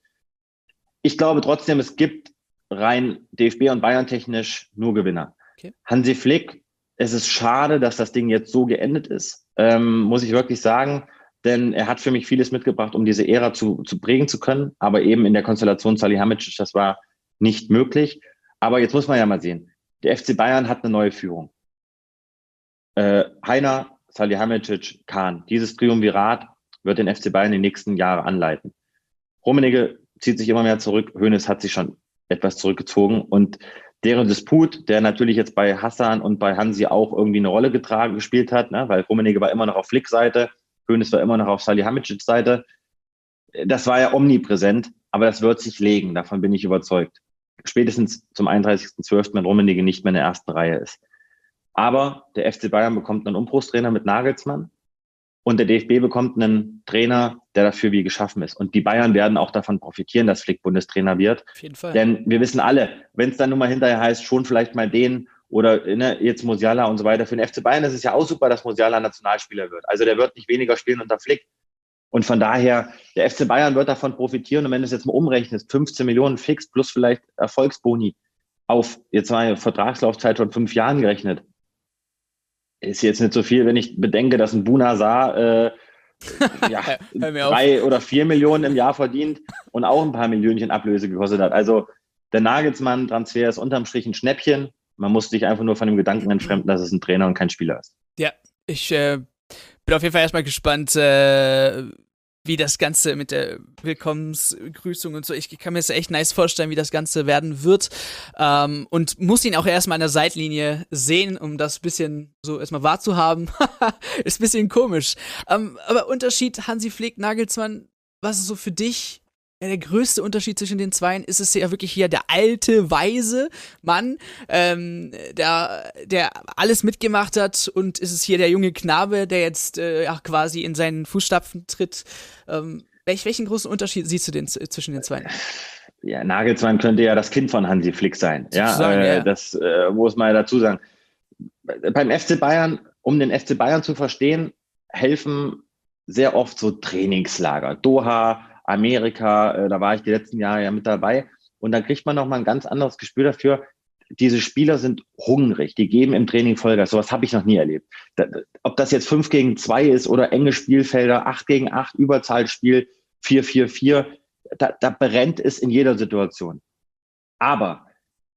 Ich glaube trotzdem, es gibt rein DFB und Bayern technisch nur Gewinner. Okay. Hansi Flick, es ist schade, dass das Ding jetzt so geendet ist, ähm, muss ich wirklich sagen, denn er hat für mich vieles mitgebracht, um diese Ära zu, zu prägen zu können, aber eben in der Konstellation Salihamidzic, das war nicht möglich. Aber jetzt muss man ja mal sehen, der FC Bayern hat eine neue Führung. Äh, Heiner Salihamidzic, Kahn. Dieses Triumvirat wird den FC Bayern in den nächsten Jahren anleiten. Rummenigge zieht sich immer mehr zurück. Hoeneß hat sich schon etwas zurückgezogen und deren Disput, der natürlich jetzt bei Hassan und bei Hansi auch irgendwie eine Rolle getragen, gespielt hat, ne? weil Rummenigge war immer noch auf Flick-Seite, Hoeneß war immer noch auf Salihamidzic Seite. Das war ja omnipräsent, aber das wird sich legen, davon bin ich überzeugt. Spätestens zum 31.12., wenn Rummenigge nicht mehr in der ersten Reihe ist. Aber der FC Bayern bekommt einen Umbruchstrainer mit Nagelsmann und der DFB bekommt einen Trainer, der dafür wie geschaffen ist. Und die Bayern werden auch davon profitieren, dass Flick Bundestrainer wird. Auf jeden Fall. Denn wir wissen alle, wenn es dann nun mal hinterher heißt, schon vielleicht mal den oder ne, jetzt Musiala und so weiter. Für den FC Bayern ist es ja auch super, dass Musiala Nationalspieler wird. Also der wird nicht weniger spielen unter Flick. Und von daher, der FC Bayern wird davon profitieren. Und wenn du es jetzt mal umrechnest, 15 Millionen fix plus vielleicht Erfolgsboni auf jetzt mal eine Vertragslaufzeit von fünf Jahren gerechnet, ist jetzt nicht so viel, wenn ich bedenke, dass ein Bunazar äh, ja, drei oder vier Millionen im Jahr verdient und auch ein paar Millionchen Ablöse gekostet hat. Also der Nagelsmann-Transfer ist unterm Strich ein Schnäppchen. Man muss sich einfach nur von dem Gedanken entfremden, dass es ein Trainer und kein Spieler ist. Ja, ich äh, bin auf jeden Fall erstmal gespannt, äh, wie das Ganze mit der Willkommensgrüßung und so, ich kann mir das echt nice vorstellen, wie das Ganze werden wird. Ähm, und muss ihn auch erstmal an der Seitlinie sehen, um das bisschen so erstmal wahrzuhaben. ist ein bisschen komisch. Ähm, aber Unterschied Hansi Flick, Nagelsmann, was ist so für dich ja, der größte Unterschied zwischen den Zweien ist es ja wirklich hier der alte, weise Mann, ähm, der, der alles mitgemacht hat und ist es hier der junge Knabe, der jetzt äh, ja, quasi in seinen Fußstapfen tritt. Ähm, welch, welchen großen Unterschied siehst du denn zwischen den Zweien? Ja, Nagelsmann könnte ja das Kind von Hansi Flick sein. Ja, äh, ja. das äh, muss man ja dazu sagen. Beim FC Bayern, um den FC Bayern zu verstehen, helfen sehr oft so Trainingslager. Doha, Amerika, äh, da war ich die letzten Jahre ja mit dabei. Und da kriegt man nochmal ein ganz anderes Gespür dafür. Diese Spieler sind hungrig, die geben im Training Vollgas. Sowas habe ich noch nie erlebt. Ob das jetzt 5 gegen 2 ist oder enge Spielfelder, 8 gegen 8, Überzahlspiel, 4-4-4, da, da brennt es in jeder Situation. Aber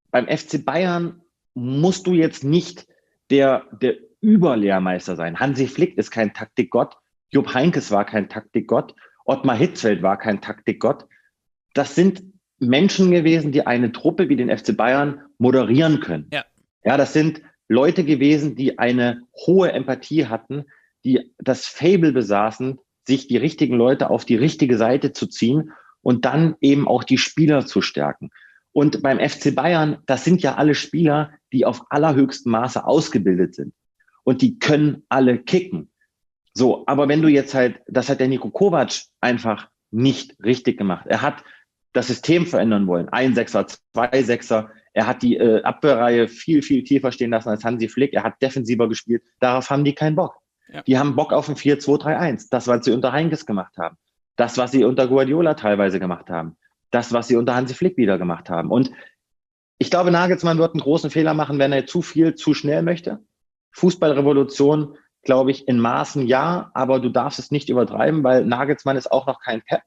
beim FC Bayern musst du jetzt nicht der, der Überlehrmeister sein. Hansi Flick ist kein Taktikgott. Jupp Heinkes war kein Taktikgott. Ottmar Hitzfeld war kein Taktikgott. Das sind Menschen gewesen, die eine Truppe wie den FC Bayern moderieren können. Ja, ja das sind Leute gewesen, die eine hohe Empathie hatten, die das Fable besaßen, sich die richtigen Leute auf die richtige Seite zu ziehen und dann eben auch die Spieler zu stärken. Und beim FC Bayern, das sind ja alle Spieler, die auf allerhöchstem Maße ausgebildet sind. Und die können alle kicken. So, aber wenn du jetzt halt, das hat der Nico Kovac einfach nicht richtig gemacht. Er hat das System verändern wollen. Ein Sechser, zwei Sechser. Er hat die äh, Abwehrreihe viel, viel tiefer stehen lassen als Hansi Flick. Er hat defensiver gespielt. Darauf haben die keinen Bock. Ja. Die haben Bock auf ein 4-2-3-1. Das, was sie unter Heinkes gemacht haben. Das, was sie unter Guardiola teilweise gemacht haben. Das, was sie unter Hansi Flick wieder gemacht haben. Und ich glaube, Nagelsmann wird einen großen Fehler machen, wenn er zu viel, zu schnell möchte. Fußballrevolution glaube ich, in Maßen ja, aber du darfst es nicht übertreiben, weil Nagelsmann ist auch noch kein Pep.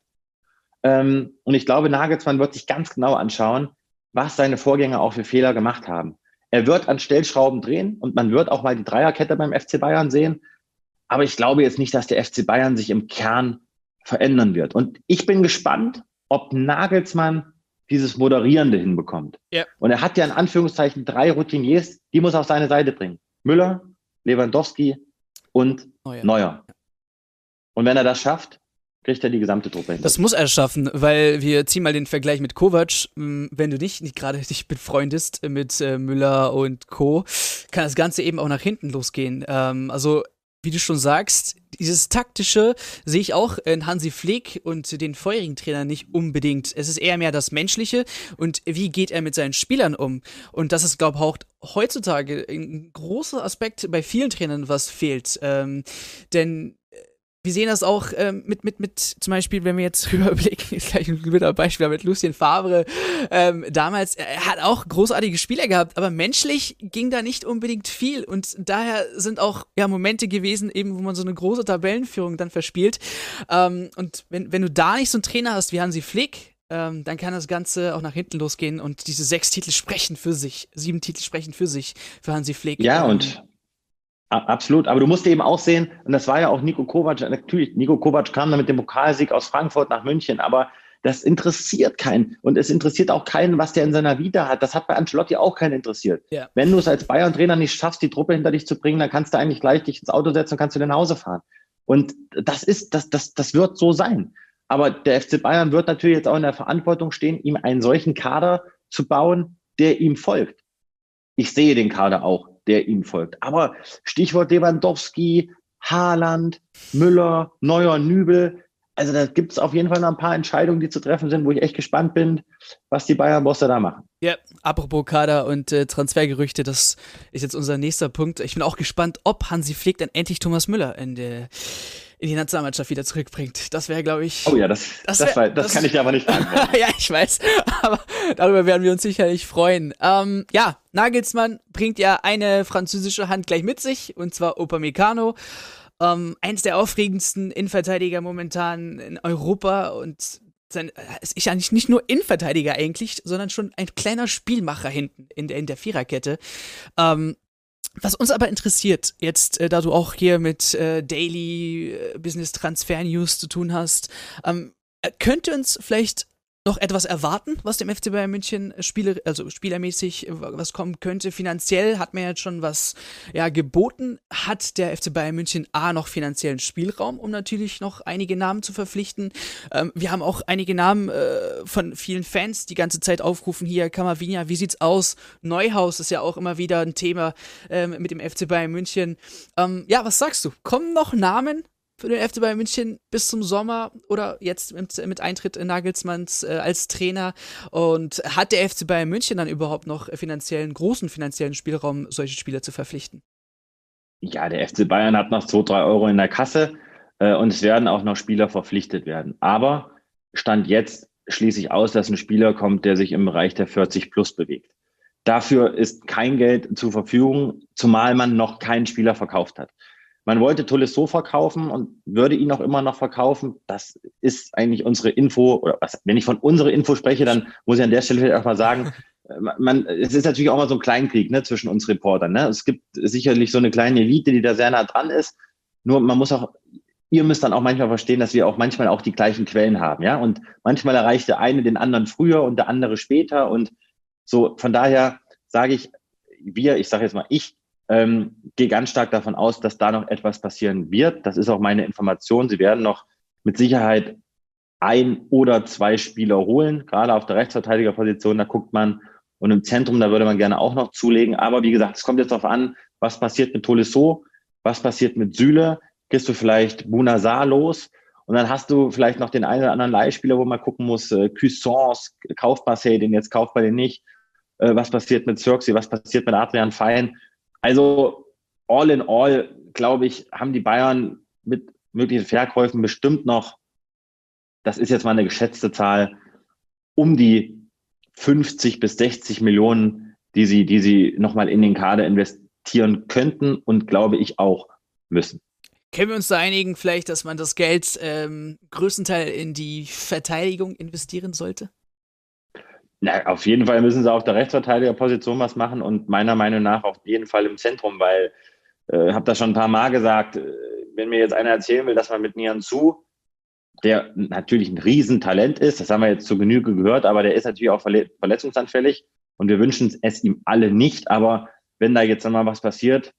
Ähm, und ich glaube, Nagelsmann wird sich ganz genau anschauen, was seine Vorgänger auch für Fehler gemacht haben. Er wird an Stellschrauben drehen und man wird auch mal die Dreierkette beim FC Bayern sehen. Aber ich glaube jetzt nicht, dass der FC Bayern sich im Kern verändern wird. Und ich bin gespannt, ob Nagelsmann dieses Moderierende hinbekommt. Ja. Und er hat ja in Anführungszeichen drei Routiniers, die muss er auf seine Seite bringen. Müller, Lewandowski und Neuer. Neuer. Und wenn er das schafft, kriegt er die gesamte Truppe hin. Das muss er schaffen, weil wir ziehen mal den Vergleich mit Kovac. Hm, wenn du nicht, nicht gerade dich befreundest mit äh, Müller und Co., kann das Ganze eben auch nach hinten losgehen. Ähm, also wie du schon sagst, dieses taktische sehe ich auch in Hansi Flick und den vorherigen Trainern nicht unbedingt. Es ist eher mehr das Menschliche und wie geht er mit seinen Spielern um? Und das ist, glaube ich, auch heutzutage ein großer Aspekt bei vielen Trainern, was fehlt. Ähm, denn wir sehen das auch ähm, mit, mit, mit, zum Beispiel, wenn wir jetzt überblicken, gleich ein guter Beispiel mit Lucien Favre, ähm, damals, er hat auch großartige Spieler gehabt, aber menschlich ging da nicht unbedingt viel und daher sind auch ja Momente gewesen, eben, wo man so eine große Tabellenführung dann verspielt. Ähm, und wenn, wenn du da nicht so einen Trainer hast wie Hansi Flick, ähm, dann kann das Ganze auch nach hinten losgehen und diese sechs Titel sprechen für sich, sieben Titel sprechen für sich für Hansi Flick. Ja, und Absolut, aber du musst eben auch sehen, und das war ja auch Nico Kovac, natürlich, Nico Kovac kam dann mit dem Pokalsieg aus Frankfurt nach München, aber das interessiert keinen. Und es interessiert auch keinen, was der in seiner Vita hat. Das hat bei Ancelotti auch keinen interessiert. Ja. Wenn du es als Bayern-Trainer nicht schaffst, die Truppe hinter dich zu bringen, dann kannst du eigentlich gleich dich ins Auto setzen und kannst du nach Hause fahren. Und das ist, das, das, das wird so sein. Aber der FC Bayern wird natürlich jetzt auch in der Verantwortung stehen, ihm einen solchen Kader zu bauen, der ihm folgt. Ich sehe den Kader auch der ihm folgt. Aber Stichwort Lewandowski, Haaland, Müller, Neuer, Nübel. Also da gibt es auf jeden Fall noch ein paar Entscheidungen, die zu treffen sind, wo ich echt gespannt bin, was die Bayern-Bosse da machen. Ja, apropos Kader und äh, Transfergerüchte, das ist jetzt unser nächster Punkt. Ich bin auch gespannt, ob Hansi Flick dann endlich Thomas Müller in der in die Nationalmannschaft wieder zurückbringt. Das wäre, glaube ich. Oh ja, das, das, wär, das, war, das, das kann ich aber nicht beantworten. ja, ich weiß. Aber darüber werden wir uns sicherlich freuen. Ähm, ja, Nagelsmann bringt ja eine französische Hand gleich mit sich, und zwar Upamecano. Ähm, eins der aufregendsten Innenverteidiger momentan in Europa und sein, äh, ist nicht, nicht nur Innenverteidiger eigentlich, sondern schon ein kleiner Spielmacher hinten in der, in der Viererkette. Ähm, was uns aber interessiert, jetzt, äh, da du auch hier mit äh, Daily äh, Business Transfer News zu tun hast, ähm, äh, könnte uns vielleicht noch etwas erwarten, was dem FC Bayern München Spieler, also spielermäßig was kommen könnte. Finanziell hat man jetzt schon was ja, geboten. Hat der FC Bayern München A noch finanziellen Spielraum, um natürlich noch einige Namen zu verpflichten? Ähm, wir haben auch einige Namen äh, von vielen Fans die ganze Zeit aufrufen hier. Kamavinia, wie sieht's aus? Neuhaus ist ja auch immer wieder ein Thema ähm, mit dem FC Bayern München. Ähm, ja, was sagst du? Kommen noch Namen für den FC Bayern München bis zum Sommer oder jetzt mit, Eintritt Nagelsmanns äh, als Trainer? Und hat der FC Bayern München dann überhaupt noch finanziellen, großen finanziellen Spielraum, solche Spieler zu verpflichten? Ja, der FC Bayern hat noch 2, 3 Euro in der Kasse äh, und es werden auch noch Spieler verpflichtet werden. Aber Stand jetzt schließe ich aus, dass ein Spieler kommt, der sich im Bereich der 40 plus bewegt. Dafür ist kein Geld zur Verfügung, zumal man noch keinen Spieler verkauft hat. Man wollte Tolisso verkaufen und würde ihn auch immer noch verkaufen. Das ist eigentlich unsere Info. Oder was, wenn ich von unserer Info spreche, dann muss ich an der Stelle vielleicht auch mal sagen, man, es ist natürlich auch mal so ein Kleinkrieg ne, zwischen uns Reportern. Ne? Es gibt sicherlich so eine kleine Elite, die da sehr nah dran ist. Nur man muss auch, ihr müsst dann auch manchmal verstehen, dass wir auch manchmal auch die gleichen Quellen haben. Ja, und manchmal erreicht der eine den anderen früher und der andere später. Und so von daher sage ich, wir, ich sage jetzt mal ich, ähm, gehe ganz stark davon aus, dass da noch etwas passieren wird. Das ist auch meine Information. Sie werden noch mit Sicherheit ein oder zwei Spieler holen, gerade auf der Rechtsverteidigerposition, da guckt man. Und im Zentrum, da würde man gerne auch noch zulegen. Aber wie gesagt, es kommt jetzt darauf an, was passiert mit Tolisso, was passiert mit Süle, gehst du vielleicht Bunazar los und dann hast du vielleicht noch den einen oder anderen Leihspieler, wo man gucken muss, äh, Cuissance, kauft Marseille den jetzt, kauft man den nicht. Äh, was passiert mit Cirxi, was passiert mit Adrian Fein? Also all in all, glaube ich, haben die Bayern mit möglichen Verkäufen bestimmt noch, das ist jetzt mal eine geschätzte Zahl, um die 50 bis 60 Millionen, die sie, die sie nochmal in den Kader investieren könnten und glaube ich auch müssen. Können wir uns da einigen, vielleicht, dass man das Geld ähm, größtenteils in die Verteidigung investieren sollte? Na, auf jeden Fall müssen sie auf der Rechtsverteidigerposition was machen und meiner Meinung nach auf jeden Fall im Zentrum, weil äh, habe das schon ein paar Mal gesagt, äh, wenn mir jetzt einer erzählen will, dass man mit Nian Zu der natürlich ein Riesentalent ist. Das haben wir jetzt zur Genüge gehört, aber der ist natürlich auch verletzungsanfällig und wir wünschen es ihm alle nicht. Aber wenn da jetzt mal was passiert,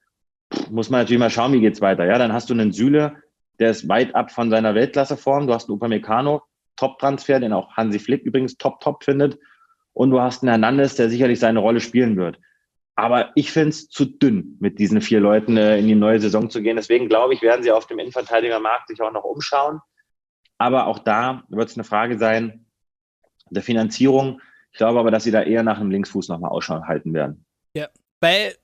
muss man natürlich mal schauen, wie geht's weiter. Ja, dann hast du einen Süle, der ist weit ab von seiner Weltklasseform. Du hast einen Upamecano, Top-Transfer, den auch Hansi Flick übrigens top-top findet. Und du hast einen Hernandez, der sicherlich seine Rolle spielen wird. Aber ich finde es zu dünn, mit diesen vier Leuten äh, in die neue Saison zu gehen. Deswegen glaube ich, werden sie auf dem Innenverteidigermarkt sich auch noch umschauen. Aber auch da wird es eine Frage sein der Finanzierung. Ich glaube aber, dass sie da eher nach einem Linksfuß nochmal Ausschau halten werden. Ja, weil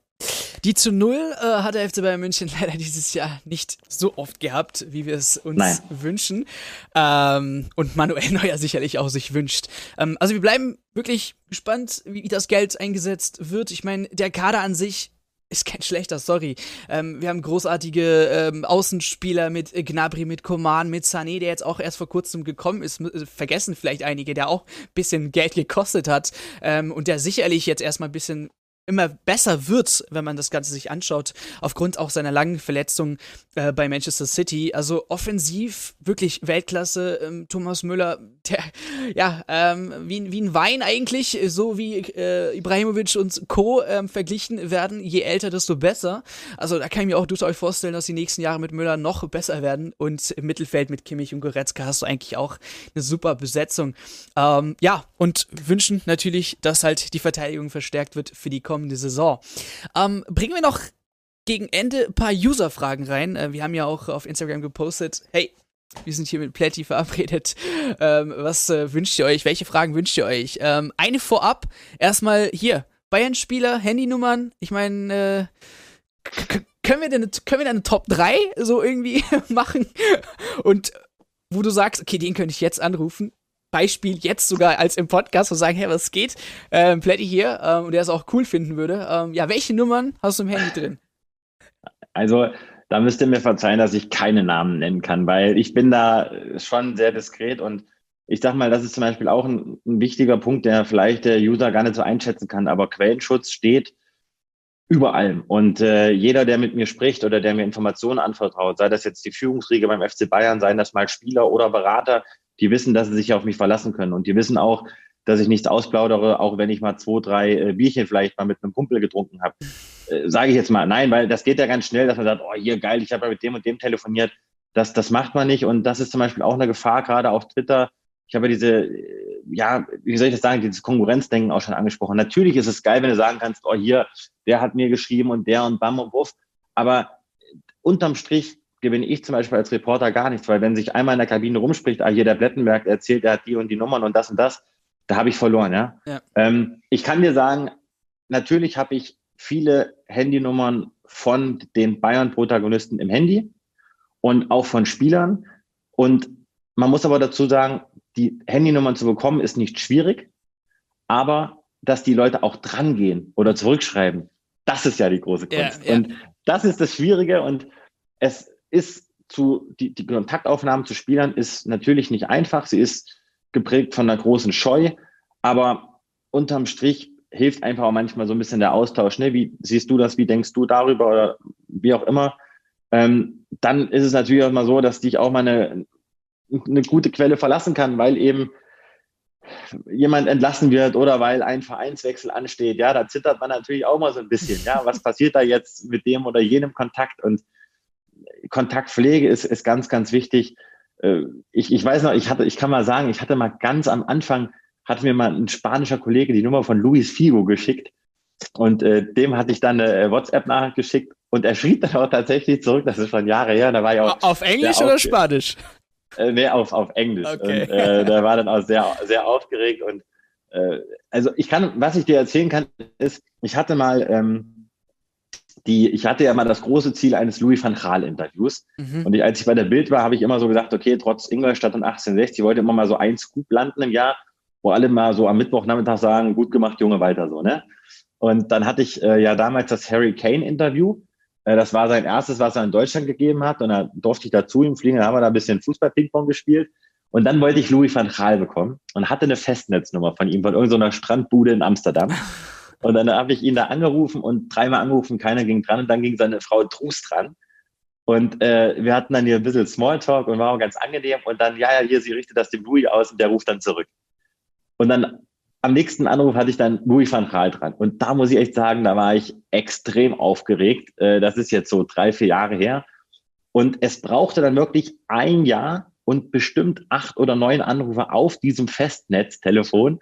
die zu Null äh, hat der FC Bayern München leider dieses Jahr nicht so oft gehabt, wie wir es uns Nein. wünschen. Ähm, und Manuel Neuer sicherlich auch sich wünscht. Ähm, also wir bleiben wirklich gespannt, wie das Geld eingesetzt wird. Ich meine, der Kader an sich ist kein schlechter, sorry. Ähm, wir haben großartige ähm, Außenspieler mit Gnabry, mit Koman, mit Sané, der jetzt auch erst vor kurzem gekommen ist. Vergessen vielleicht einige, der auch ein bisschen Geld gekostet hat ähm, und der sicherlich jetzt erstmal ein bisschen immer besser wird, wenn man das Ganze sich anschaut, aufgrund auch seiner langen Verletzung äh, bei Manchester City. Also offensiv wirklich Weltklasse. Ähm, Thomas Müller, der, ja, ähm, wie, wie ein Wein eigentlich, so wie äh, Ibrahimovic und Co. Ähm, verglichen werden. Je älter, desto besser. Also da kann ich mir auch durchaus vorstellen, dass die nächsten Jahre mit Müller noch besser werden. Und im Mittelfeld mit Kimmich und Goretzka hast du eigentlich auch eine super Besetzung. Ähm, ja, und wünschen natürlich, dass halt die Verteidigung verstärkt wird für die kommende Saison. Ähm, bringen wir noch gegen Ende ein paar User-Fragen rein. Äh, wir haben ja auch auf Instagram gepostet, hey, wir sind hier mit Plätti verabredet. Ähm, was äh, wünscht ihr euch? Welche Fragen wünscht ihr euch? Ähm, eine vorab. Erstmal hier. Bayern-Spieler, Handynummern. Ich meine, äh, können wir denn können wir eine Top 3 so irgendwie machen? Und wo du sagst, okay, den könnte ich jetzt anrufen. Beispiel jetzt sogar als im Podcast und sagen, hey, was geht? Ähm, Plätti hier ähm, und der es auch cool finden würde. Ähm, ja, welche Nummern hast du im Handy drin? Also, da müsst ihr mir verzeihen, dass ich keine Namen nennen kann, weil ich bin da schon sehr diskret und ich sag mal, das ist zum Beispiel auch ein, ein wichtiger Punkt, der vielleicht der User gar nicht so einschätzen kann, aber Quellenschutz steht über allem. Und äh, jeder, der mit mir spricht oder der mir Informationen anvertraut, sei das jetzt die Führungsriege beim FC Bayern, seien das mal Spieler oder Berater, die wissen, dass sie sich auf mich verlassen können. Und die wissen auch, dass ich nichts ausplaudere, auch wenn ich mal zwei, drei äh, Bierchen vielleicht mal mit einem Kumpel getrunken habe. Äh, Sage ich jetzt mal, nein, weil das geht ja ganz schnell, dass man sagt, oh, hier geil, ich habe ja mit dem und dem telefoniert. Das, das macht man nicht. Und das ist zum Beispiel auch eine Gefahr, gerade auf Twitter. Ich habe diese, äh, ja, wie soll ich das sagen, dieses Konkurrenzdenken auch schon angesprochen. Natürlich ist es geil, wenn du sagen kannst, oh, hier, der hat mir geschrieben und der und bam und wuff. Aber unterm Strich gewinne ich zum Beispiel als Reporter gar nichts, weil wenn sich einmal in der Kabine rumspricht, ah, hier der Blättenberg erzählt, er hat die und die Nummern und das und das, da habe ich verloren, ja. ja. Ähm, ich kann dir sagen, natürlich habe ich viele Handynummern von den Bayern-Protagonisten im Handy und auch von Spielern. Und man muss aber dazu sagen, die Handynummern zu bekommen ist nicht schwierig, aber dass die Leute auch drangehen oder zurückschreiben, das ist ja die große Kunst. Ja, ja. Und das ist das Schwierige und es ist zu, die, die Kontaktaufnahme zu Spielern ist natürlich nicht einfach. Sie ist geprägt von einer großen Scheu, aber unterm Strich hilft einfach auch manchmal so ein bisschen der Austausch. Ne? Wie siehst du das? Wie denkst du darüber oder wie auch immer? Ähm, dann ist es natürlich auch mal so, dass dich auch mal eine, eine gute Quelle verlassen kann, weil eben jemand entlassen wird oder weil ein Vereinswechsel ansteht. Ja, da zittert man natürlich auch mal so ein bisschen. Ja, was passiert da jetzt mit dem oder jenem Kontakt? Und Kontaktpflege ist, ist ganz, ganz wichtig. Äh, ich, ich weiß noch, ich hatte, ich kann mal sagen, ich hatte mal ganz am Anfang, hat mir mal ein spanischer Kollege die Nummer von Luis Figo geschickt. Und äh, dem hatte ich dann eine äh, WhatsApp-Nachricht geschickt und er schrieb dann auch tatsächlich zurück, das ist schon Jahre her, da war ich auch. Auf Englisch oder Spanisch? Äh, nee, auf, auf Englisch. Okay. Und äh, der war dann auch sehr, sehr aufgeregt und äh, also ich kann, was ich dir erzählen kann, ist, ich hatte mal ähm, die, ich hatte ja mal das große Ziel eines Louis van Gaal Interviews. Mhm. Und ich, als ich bei der Bild war, habe ich immer so gesagt, okay, trotz Ingolstadt und 1860 wollte immer mal so ein Scoop landen im Jahr, wo alle mal so am Mittwochnachmittag sagen, gut gemacht, Junge, weiter so, ne? Und dann hatte ich äh, ja damals das Harry Kane Interview. Äh, das war sein erstes, was er in Deutschland gegeben hat. Und da durfte ich dazu ihm fliegen. Da haben wir da ein bisschen Fußball-Ping-Pong gespielt. Und dann wollte ich Louis van Gaal bekommen und hatte eine Festnetznummer von ihm, von irgendeiner Strandbude in Amsterdam. Und dann habe ich ihn da angerufen und dreimal angerufen, keiner ging dran und dann ging seine Frau Trus dran. Und äh, wir hatten dann hier ein bisschen Smalltalk und war auch ganz angenehm. Und dann, ja, ja, hier, sie richtet das dem Louis aus und der ruft dann zurück. Und dann am nächsten Anruf hatte ich dann Louis van Gaal dran. Und da muss ich echt sagen, da war ich extrem aufgeregt. Äh, das ist jetzt so drei, vier Jahre her. Und es brauchte dann wirklich ein Jahr und bestimmt acht oder neun Anrufe auf diesem Festnetztelefon,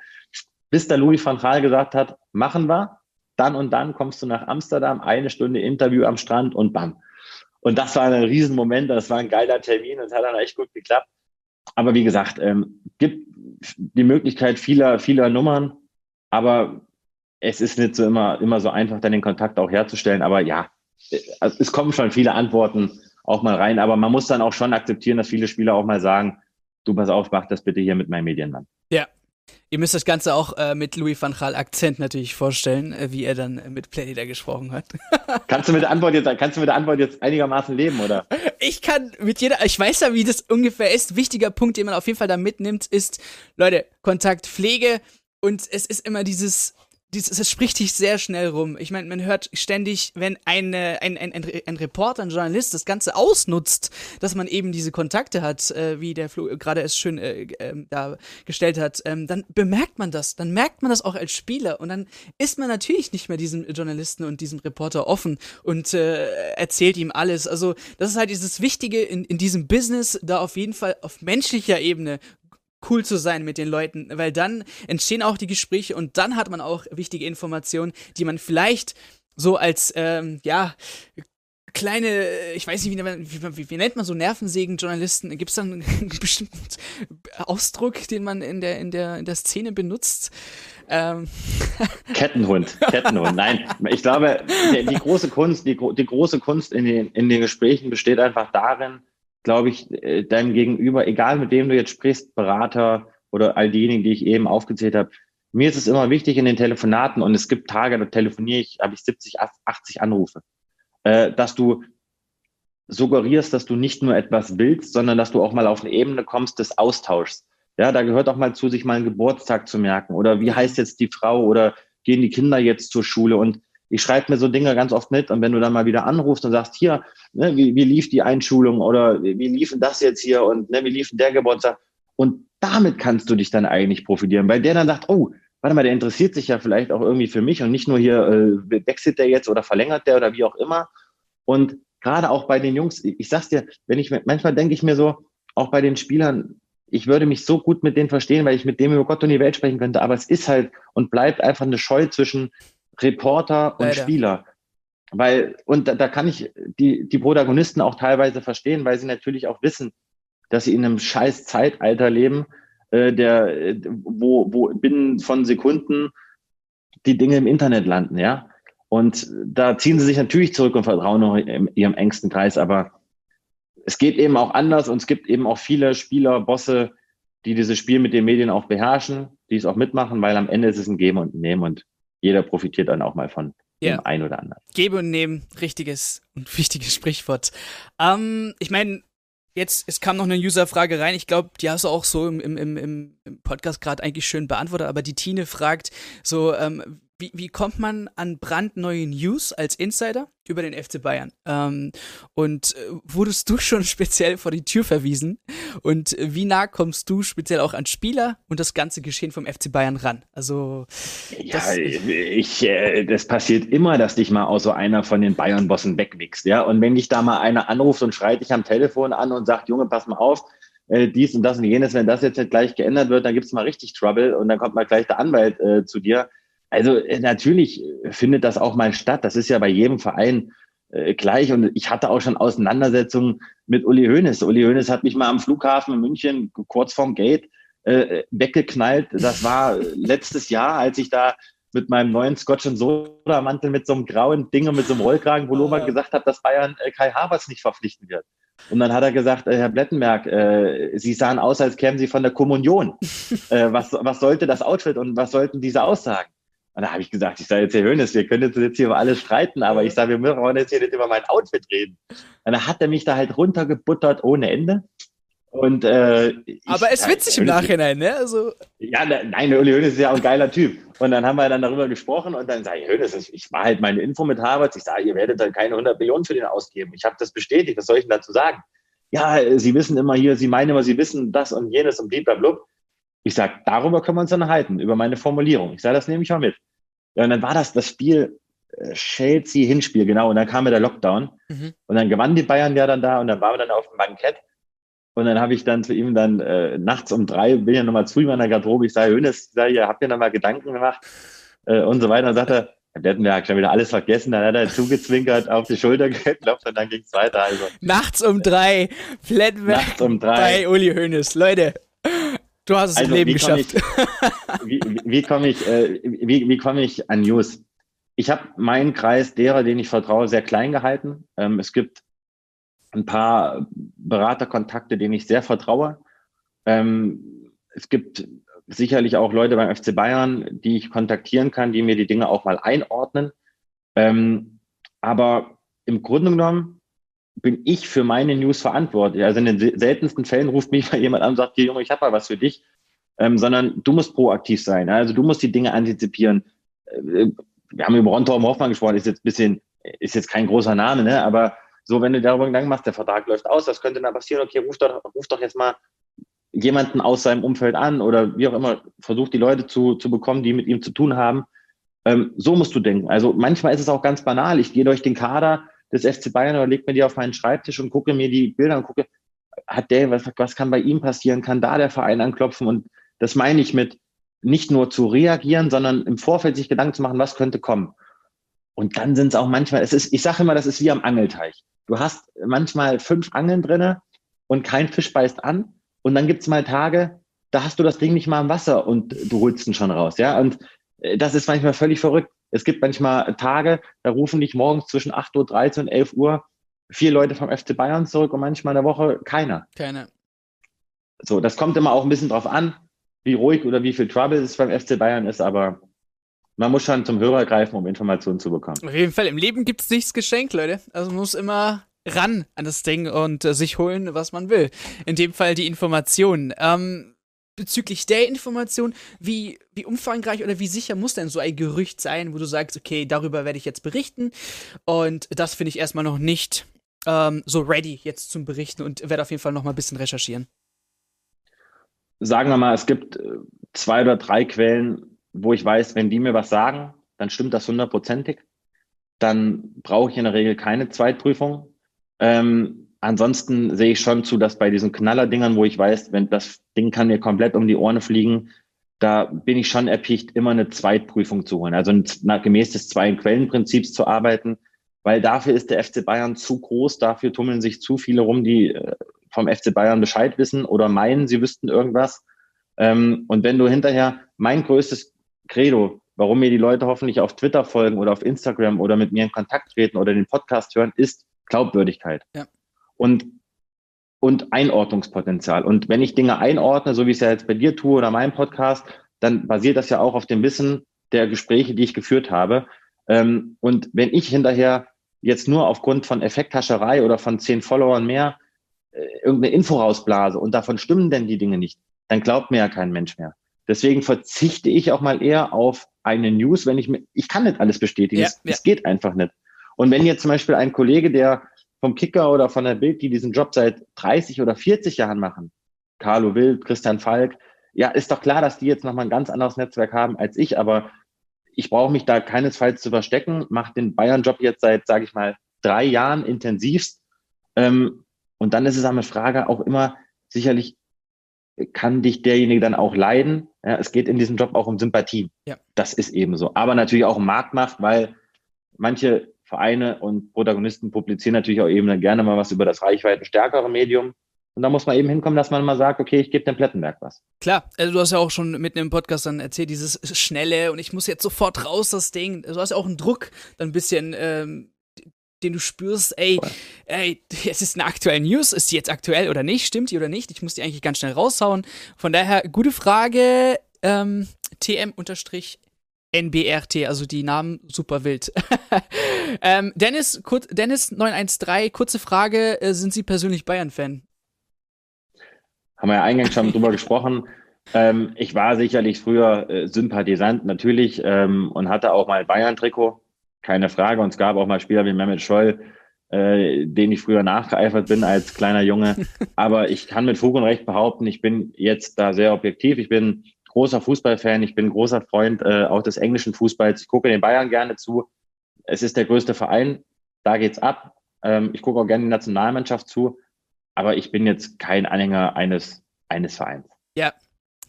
bis der Louis van Gaal gesagt hat, machen wir. Dann und dann kommst du nach Amsterdam, eine Stunde Interview am Strand und bam. Und das war ein Riesenmoment, das war ein geiler Termin und es hat dann echt gut geklappt. Aber wie gesagt, ähm, gibt die Möglichkeit vieler, vieler Nummern, aber es ist nicht so immer, immer so einfach, dann den Kontakt auch herzustellen. Aber ja, also es kommen schon viele Antworten auch mal rein, aber man muss dann auch schon akzeptieren, dass viele Spieler auch mal sagen, du pass auf, mach das bitte hier mit meinem Medienmann. Ja, Ihr müsst das Ganze auch äh, mit Louis van Gaal Akzent natürlich vorstellen, äh, wie er dann äh, mit Playdata gesprochen hat. kannst du mit der Antwort jetzt, kannst du mit der Antwort jetzt einigermaßen leben, oder? Ich kann mit jeder, ich weiß ja, wie das ungefähr ist. Wichtiger Punkt, den man auf jeden Fall da mitnimmt, ist, Leute, Kontaktpflege und es ist immer dieses dieses, es spricht sich sehr schnell rum. Ich meine, man hört ständig, wenn eine, ein, ein, ein, ein Reporter, ein Journalist das Ganze ausnutzt, dass man eben diese Kontakte hat, äh, wie der Flo gerade es schön äh, äh, dargestellt hat, ähm, dann bemerkt man das. Dann merkt man das auch als Spieler und dann ist man natürlich nicht mehr diesem Journalisten und diesem Reporter offen und äh, erzählt ihm alles. Also, das ist halt dieses Wichtige in, in diesem Business, da auf jeden Fall auf menschlicher Ebene cool zu sein mit den Leuten, weil dann entstehen auch die Gespräche und dann hat man auch wichtige Informationen, die man vielleicht so als, ähm, ja, kleine, ich weiß nicht, wie, wie, wie nennt man so Nervensägen-Journalisten? Gibt es dann einen bestimmten Ausdruck, den man in der, in der, in der Szene benutzt? Ähm. Kettenhund, Kettenhund. Nein, ich glaube, die, die große Kunst, die, die große Kunst in den, in den Gesprächen besteht einfach darin, glaube ich, äh, deinem Gegenüber, egal mit wem du jetzt sprichst, Berater oder all diejenigen, die ich eben aufgezählt habe, mir ist es immer wichtig in den Telefonaten und es gibt Tage, da telefoniere ich, habe ich 70, 80 Anrufe, äh, dass du suggerierst, dass du nicht nur etwas willst, sondern dass du auch mal auf eine Ebene kommst des Austauschs. Ja, da gehört auch mal zu, sich mal einen Geburtstag zu merken. Oder wie heißt jetzt die Frau? Oder gehen die Kinder jetzt zur Schule? Und ich schreibe mir so Dinge ganz oft mit und wenn du dann mal wieder anrufst und sagst, hier, ne, wie, wie lief die Einschulung oder wie, wie lief das jetzt hier und ne, wie lief der Geburtstag? Und damit kannst du dich dann eigentlich profitieren, weil der dann sagt, oh, warte mal, der interessiert sich ja vielleicht auch irgendwie für mich und nicht nur hier, äh, wechselt der jetzt oder verlängert der oder wie auch immer. Und gerade auch bei den Jungs, ich sag's dir, wenn ich manchmal denke ich mir so, auch bei den Spielern, ich würde mich so gut mit denen verstehen, weil ich mit dem über Gott und die Welt sprechen könnte, aber es ist halt und bleibt einfach eine Scheu zwischen Reporter und Leider. Spieler. Weil, und da, da kann ich die, die Protagonisten auch teilweise verstehen, weil sie natürlich auch wissen, dass sie in einem scheiß Zeitalter leben, äh, der, wo, wo binnen von Sekunden die Dinge im Internet landen, ja. Und da ziehen sie sich natürlich zurück und vertrauen noch in ihrem engsten Kreis, aber es geht eben auch anders und es gibt eben auch viele Spieler, Bosse, die dieses Spiel mit den Medien auch beherrschen, die es auch mitmachen, weil am Ende ist es ein Geben und ein Nehmen und jeder profitiert dann auch mal von ja. dem einen oder anderen. Gebe und nehmen, richtiges und wichtiges Sprichwort. Ähm, ich meine, jetzt, es kam noch eine User-Frage rein. Ich glaube, die hast du auch so im, im, im, im Podcast gerade eigentlich schön beantwortet, aber die Tine fragt so, ähm, wie, wie kommt man an brandneue News als Insider über den FC Bayern? Ähm, und äh, wurdest du schon speziell vor die Tür verwiesen? Und äh, wie nah kommst du speziell auch an Spieler und das ganze Geschehen vom FC Bayern ran? Also ja, ich, äh, das passiert immer, dass dich mal auch so einer von den Bayern-Bossen wegwichst, ja. Und wenn dich da mal einer anruft und schreit dich am Telefon an und sagt, Junge, pass mal auf, äh, dies und das und jenes, wenn das jetzt gleich geändert wird, dann gibt's mal richtig Trouble und dann kommt mal gleich der Anwalt äh, zu dir also äh, natürlich findet das auch mal statt. Das ist ja bei jedem Verein äh, gleich. Und ich hatte auch schon Auseinandersetzungen mit Uli Hoeneß. Uli Hoeneß hat mich mal am Flughafen in München kurz vorm Gate äh, weggeknallt. Das war letztes Jahr, als ich da mit meinem neuen Scotch und Soda Mantel mit so einem grauen Ding und mit so einem Rollkragenpullover gesagt habe, dass Bayern äh, Kai Havertz nicht verpflichten wird. Und dann hat er gesagt, äh, Herr Blettenberg, äh, Sie sahen aus, als kämen Sie von der Kommunion. äh, was, was sollte das Outfit und was sollten diese Aussagen? Und da habe ich gesagt, ich sage jetzt, Herr Hönes, wir können jetzt hier über alles streiten, aber ich sage, wir wollen jetzt hier nicht über mein Outfit reden. Und da hat er mich da halt runtergebuttert ohne Ende. Und, äh, Aber es ist witzig im Nachhinein, ne? Also ja, nein, der Uli Hoeneß ist ja auch ein geiler Typ. Und dann haben wir dann darüber gesprochen und dann sage ich, Hoeneß, ich war halt meine Info mit Harvard. Ich sage, ihr werdet dann keine 100 Millionen für den ausgeben. Ich habe das bestätigt. Was soll ich denn dazu sagen? Ja, Sie wissen immer hier, Sie meinen immer, Sie wissen das und jenes und blablabla. Ich sage, darüber können wir uns dann halten, über meine Formulierung. Ich sage, das nehme ich mal mit. Ja, und dann war das das Spiel äh, Chelsea-Hinspiel, genau. Und dann kam mir der Lockdown. Mhm. Und dann gewannen die Bayern ja dann da und dann waren wir dann auf dem Bankett. Und dann habe ich dann zu ihm dann äh, nachts um drei, bin ja nochmal zu ihm an der Garderobe, ich sage, Hönes, sag, ihr habt ihr nochmal Gedanken gemacht äh, und so weiter. Und dann sagt er, ja schon wieder alles vergessen, dann hat er zugezwinkert, auf die Schulter geklopft und dann ging es weiter. Also. Nachts um drei, Nachts um drei. bei Uli Hoeneß. Leute, du hast es also, im Leben geschafft. Ich, wie, wie komme ich, äh, wie, wie komme ich an News? Ich habe meinen Kreis derer, denen ich vertraue, sehr klein gehalten. Ähm, es gibt ein paar Beraterkontakte, denen ich sehr vertraue. Ähm, es gibt sicherlich auch Leute beim FC Bayern, die ich kontaktieren kann, die mir die Dinge auch mal einordnen. Ähm, aber im Grunde genommen bin ich für meine News verantwortlich. Also in den seltensten Fällen ruft mich mal jemand an und sagt, hier Junge, ich habe mal was für dich. Ähm, sondern du musst proaktiv sein. Also du musst die Dinge antizipieren. Äh, wir haben über Ron Hoffmann gesprochen, ist jetzt bisschen, ist jetzt kein großer Name, ne? aber so, wenn du darüber Gedanken machst, der Vertrag läuft aus, was könnte dann passieren? Okay, ruf doch, ruf doch jetzt mal jemanden aus seinem Umfeld an oder wie auch immer, versuch die Leute zu, zu bekommen, die mit ihm zu tun haben. Ähm, so musst du denken. Also manchmal ist es auch ganz banal. Ich gehe durch den Kader des FC Bayern oder leg mir die auf meinen Schreibtisch und gucke mir die Bilder und gucke, hat der, was, was kann bei ihm passieren? Kann da der Verein anklopfen? Und das meine ich mit nicht nur zu reagieren, sondern im Vorfeld sich Gedanken zu machen, was könnte kommen. Und dann sind es auch manchmal, es ist, ich sage immer, das ist wie am Angelteich. Du hast manchmal fünf Angeln drinne und kein Fisch beißt an. Und dann gibt's mal Tage, da hast du das Ding nicht mal im Wasser und du holst ihn schon raus. Ja, und äh, das ist manchmal völlig verrückt. Es gibt manchmal Tage, da rufen dich morgens zwischen 8.13 Uhr und 11 Uhr vier Leute vom FC Bayern zurück und manchmal in der Woche keiner. Keiner. So, das kommt immer auch ein bisschen drauf an, wie ruhig oder wie viel Trouble es beim FC Bayern ist, aber man muss schon zum Hörer greifen, um Informationen zu bekommen. Auf jeden Fall, im Leben gibt es nichts geschenkt, Leute. Also man muss immer ran an das Ding und äh, sich holen, was man will. In dem Fall die Informationen. Ähm, bezüglich der Information, wie, wie umfangreich oder wie sicher muss denn so ein Gerücht sein, wo du sagst, okay, darüber werde ich jetzt berichten und das finde ich erstmal noch nicht ähm, so ready jetzt zum Berichten und werde auf jeden Fall noch mal ein bisschen recherchieren. Sagen wir mal, es gibt äh, zwei oder drei Quellen, wo ich weiß, wenn die mir was sagen, dann stimmt das hundertprozentig. Dann brauche ich in der Regel keine Zweitprüfung. Ähm, ansonsten sehe ich schon zu, dass bei diesen Knallerdingern, wo ich weiß, wenn das Ding kann mir komplett um die Ohren fliegen, da bin ich schon erpicht, immer eine Zweitprüfung zu holen. Also gemäß des Zwei-Quellen-Prinzips zu arbeiten, weil dafür ist der FC Bayern zu groß, dafür tummeln sich zu viele rum, die äh, vom FC Bayern Bescheid wissen oder meinen, sie wüssten irgendwas. Ähm, und wenn du hinterher, mein größtes Credo, warum mir die Leute hoffentlich auf Twitter folgen oder auf Instagram oder mit mir in Kontakt treten oder den Podcast hören, ist Glaubwürdigkeit. Ja. Und, und Einordnungspotenzial. Und wenn ich Dinge einordne, so wie ich es ja jetzt bei dir tue oder meinem Podcast, dann basiert das ja auch auf dem Wissen der Gespräche, die ich geführt habe. Ähm, und wenn ich hinterher jetzt nur aufgrund von Effekthascherei oder von zehn Followern mehr äh, irgendeine Info rausblase und davon stimmen denn die Dinge nicht, dann glaubt mir ja kein Mensch mehr. Deswegen verzichte ich auch mal eher auf eine News, wenn ich mir, ich kann nicht alles bestätigen. Ja, es, ja. es geht einfach nicht. Und wenn jetzt zum Beispiel ein Kollege, der vom Kicker oder von der Bild, die diesen Job seit 30 oder 40 Jahren machen, Carlo Wild, Christian Falk, ja, ist doch klar, dass die jetzt nochmal ein ganz anderes Netzwerk haben als ich, aber ich brauche mich da keinesfalls zu verstecken, mache den Bayern-Job jetzt seit, sage ich mal, drei Jahren intensivst. Ähm, und dann ist es eine Frage auch immer sicherlich, kann dich derjenige dann auch leiden. Ja, es geht in diesem Job auch um Sympathie. Ja. Das ist eben so. Aber natürlich auch um Marktmacht, weil manche Vereine und Protagonisten publizieren natürlich auch eben dann gerne mal was über das reichweitenstärkere Medium. Und da muss man eben hinkommen, dass man mal sagt, okay, ich gebe dem Plettenberg was. Klar, also du hast ja auch schon mitten im Podcast dann erzählt, dieses Schnelle und ich muss jetzt sofort raus, das Ding. Du hast ja auch einen Druck, dann ein bisschen ähm, den du spürst, ey, ey, es ist eine aktuelle News, ist die jetzt aktuell oder nicht, stimmt die oder nicht? Ich muss die eigentlich ganz schnell raushauen. Von daher, gute Frage, ähm, TM-NBRT, also die Namen super wild. ähm, Dennis, kur Dennis 913, kurze Frage, äh, sind Sie persönlich Bayern-Fan? haben wir ja eingangs schon drüber gesprochen. Ähm, ich war sicherlich früher äh, Sympathisant natürlich ähm, und hatte auch mal Bayern-Trikot, keine Frage. Und es gab auch mal Spieler wie Mehmet Scholl, äh, den ich früher nachgeeifert bin als kleiner Junge. Aber ich kann mit Fug und Recht behaupten, ich bin jetzt da sehr objektiv. Ich bin großer Fußballfan, ich bin großer Freund äh, auch des englischen Fußballs. Ich gucke den Bayern gerne zu. Es ist der größte Verein, da geht's ab. Ähm, ich gucke auch gerne die Nationalmannschaft zu, aber ich bin jetzt kein Anhänger eines, eines Vereins. Ja,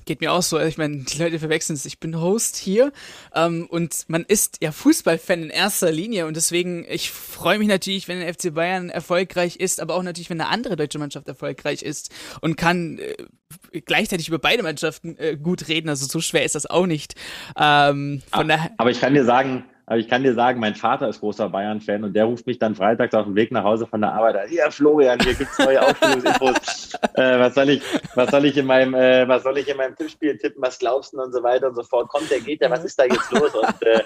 Geht mir auch so. Ich meine, die Leute verwechseln es. Ich bin Host hier ähm, und man ist ja Fußballfan in erster Linie und deswegen, ich freue mich natürlich, wenn der FC Bayern erfolgreich ist, aber auch natürlich, wenn eine andere deutsche Mannschaft erfolgreich ist und kann äh, gleichzeitig über beide Mannschaften äh, gut reden. Also so schwer ist das auch nicht. Ähm, von aber, aber ich kann dir sagen, aber ich kann dir sagen, mein Vater ist großer Bayern-Fan und der ruft mich dann freitags auf dem Weg nach Hause von der Arbeit an. Ja, Florian, hier gibt's neue Aufstellungsinfos. äh, was soll ich, was soll ich in meinem, äh, was soll ich in meinem Tippspiel tippen? Was glaubst du und so weiter und so fort? Kommt der, geht der? Was ist da jetzt los? Und äh,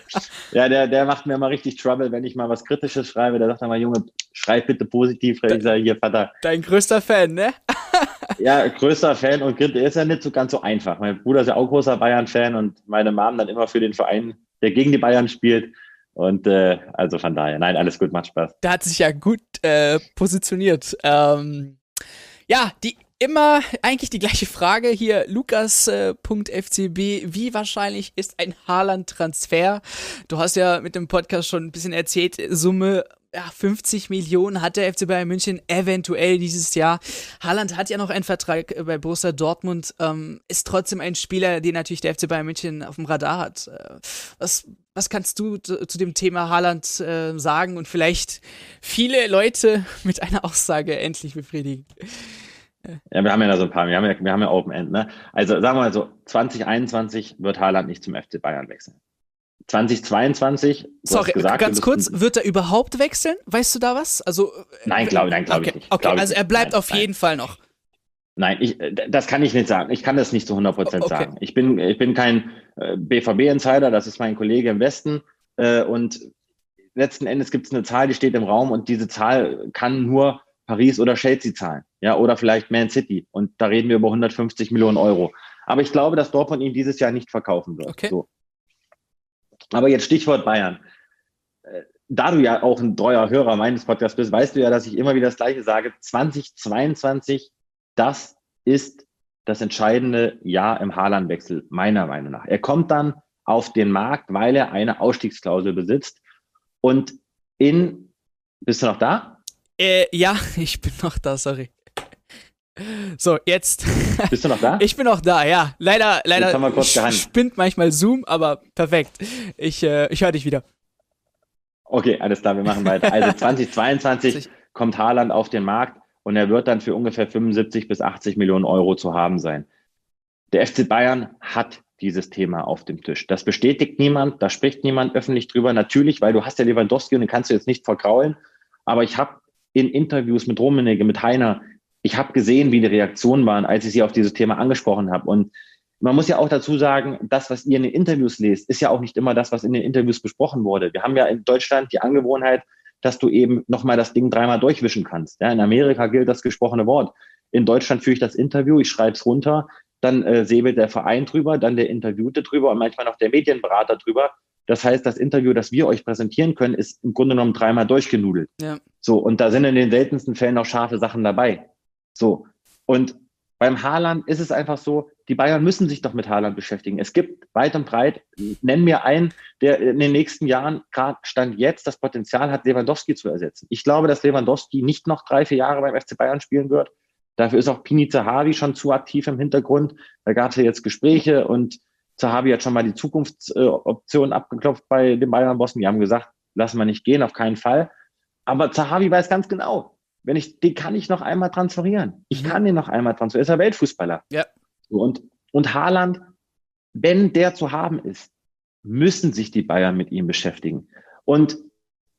ja, der, der macht mir immer richtig Trouble, wenn ich mal was Kritisches schreibe. Der sagt dann mal, Junge, schreib bitte positiv. Ich sage, hier, Vater. Dein größter Fan, ne? ja, größter Fan und der ist ja nicht so ganz so einfach. Mein Bruder ist ja auch großer Bayern-Fan und meine Mom dann immer für den Verein der gegen die Bayern spielt. Und äh, also von daher, nein, alles gut, macht Spaß. Da hat sich ja gut äh, positioniert. Ähm, ja, die immer eigentlich die gleiche Frage hier, lukas.fcb, äh, wie wahrscheinlich ist ein Haaland-Transfer? Du hast ja mit dem Podcast schon ein bisschen erzählt, Summe ja, 50 Millionen hat der FC Bayern München eventuell dieses Jahr. Haaland hat ja noch einen Vertrag bei Borussia Dortmund, ähm, ist trotzdem ein Spieler, den natürlich der FC Bayern München auf dem Radar hat. Äh, was, was kannst du zu dem Thema Haaland äh, sagen und vielleicht viele Leute mit einer Aussage endlich befriedigen? Ja, wir haben ja da so ein paar, wir haben ja, wir haben ja Open End, ne? Also sagen wir mal so, 2021 wird Haaland nicht zum FC Bayern wechseln. 2022. Sorry, gesagt, ganz kurz, wird er überhaupt wechseln? Weißt du da was? Also äh, Nein, glaube nein, glaub okay, ich nicht. Okay, glaub also er bleibt nein, auf nein. jeden Fall noch. Nein, ich, äh, das kann ich nicht sagen. Ich kann das nicht zu 100 Prozent okay. sagen. Ich bin, ich bin kein äh, BVB-Insider, das ist mein Kollege im Westen. und letzten Endes gibt es eine Zahl, die steht im Raum und diese Zahl kann nur Paris oder Chelsea zahlen. Ja, oder vielleicht Man City. Und da reden wir über 150 Millionen Euro. Aber ich glaube, dass Dortmund ihn dieses Jahr nicht verkaufen wird. Okay. So. Aber jetzt Stichwort Bayern. Äh, da du ja auch ein treuer Hörer meines Podcasts bist, weißt du ja, dass ich immer wieder das Gleiche sage. 2022, das ist das entscheidende Jahr im Haaland-Wechsel, meiner Meinung nach. Er kommt dann auf den Markt, weil er eine Ausstiegsklausel besitzt. Und in, bist du noch da? Äh, ja, ich bin noch da, sorry. So, jetzt. Bist du noch da? Ich bin noch da, ja. Leider, leider jetzt haben wir kurz spinnt manchmal Zoom, aber perfekt. Ich, äh, ich höre dich wieder. Okay, alles klar, wir machen weiter. Also 2022 kommt Haaland auf den Markt und er wird dann für ungefähr 75 bis 80 Millionen Euro zu haben sein. Der FC Bayern hat dieses Thema auf dem Tisch. Das bestätigt niemand, da spricht niemand öffentlich drüber. Natürlich, weil du hast ja Lewandowski und den kannst du jetzt nicht verkraulen. Aber ich habe in Interviews mit Rummenigge, mit Heiner, ich habe gesehen, wie die Reaktionen waren, als ich sie auf dieses Thema angesprochen habe. Und man muss ja auch dazu sagen, das, was ihr in den Interviews lest, ist ja auch nicht immer das, was in den Interviews besprochen wurde. Wir haben ja in Deutschland die Angewohnheit, dass du eben nochmal das Ding dreimal durchwischen kannst. Ja, in Amerika gilt das gesprochene Wort. In Deutschland führe ich das Interview, ich schreibe es runter, dann äh, säbelt der Verein drüber, dann der Interviewte drüber und manchmal noch der Medienberater drüber. Das heißt, das Interview, das wir euch präsentieren können, ist im Grunde genommen dreimal durchgenudelt. Ja. So, und da sind in den seltensten Fällen noch scharfe Sachen dabei. So. Und beim Haaland ist es einfach so, die Bayern müssen sich doch mit Haaland beschäftigen. Es gibt weit und breit, nenn mir einen, der in den nächsten Jahren, gerade Stand jetzt, das Potenzial hat, Lewandowski zu ersetzen. Ich glaube, dass Lewandowski nicht noch drei, vier Jahre beim FC Bayern spielen wird. Dafür ist auch Pini Zahavi schon zu aktiv im Hintergrund. Da gab es ja jetzt Gespräche und Zahavi hat schon mal die Zukunftsoption abgeklopft bei den Bayern-Bossen. Die haben gesagt, lassen wir nicht gehen, auf keinen Fall. Aber Zahavi weiß ganz genau, wenn ich, den kann ich noch einmal transferieren. Ich mhm. kann den noch einmal transferieren. Er ist ja Weltfußballer. Ja. Und, und Haaland, wenn der zu haben ist, müssen sich die Bayern mit ihm beschäftigen. Und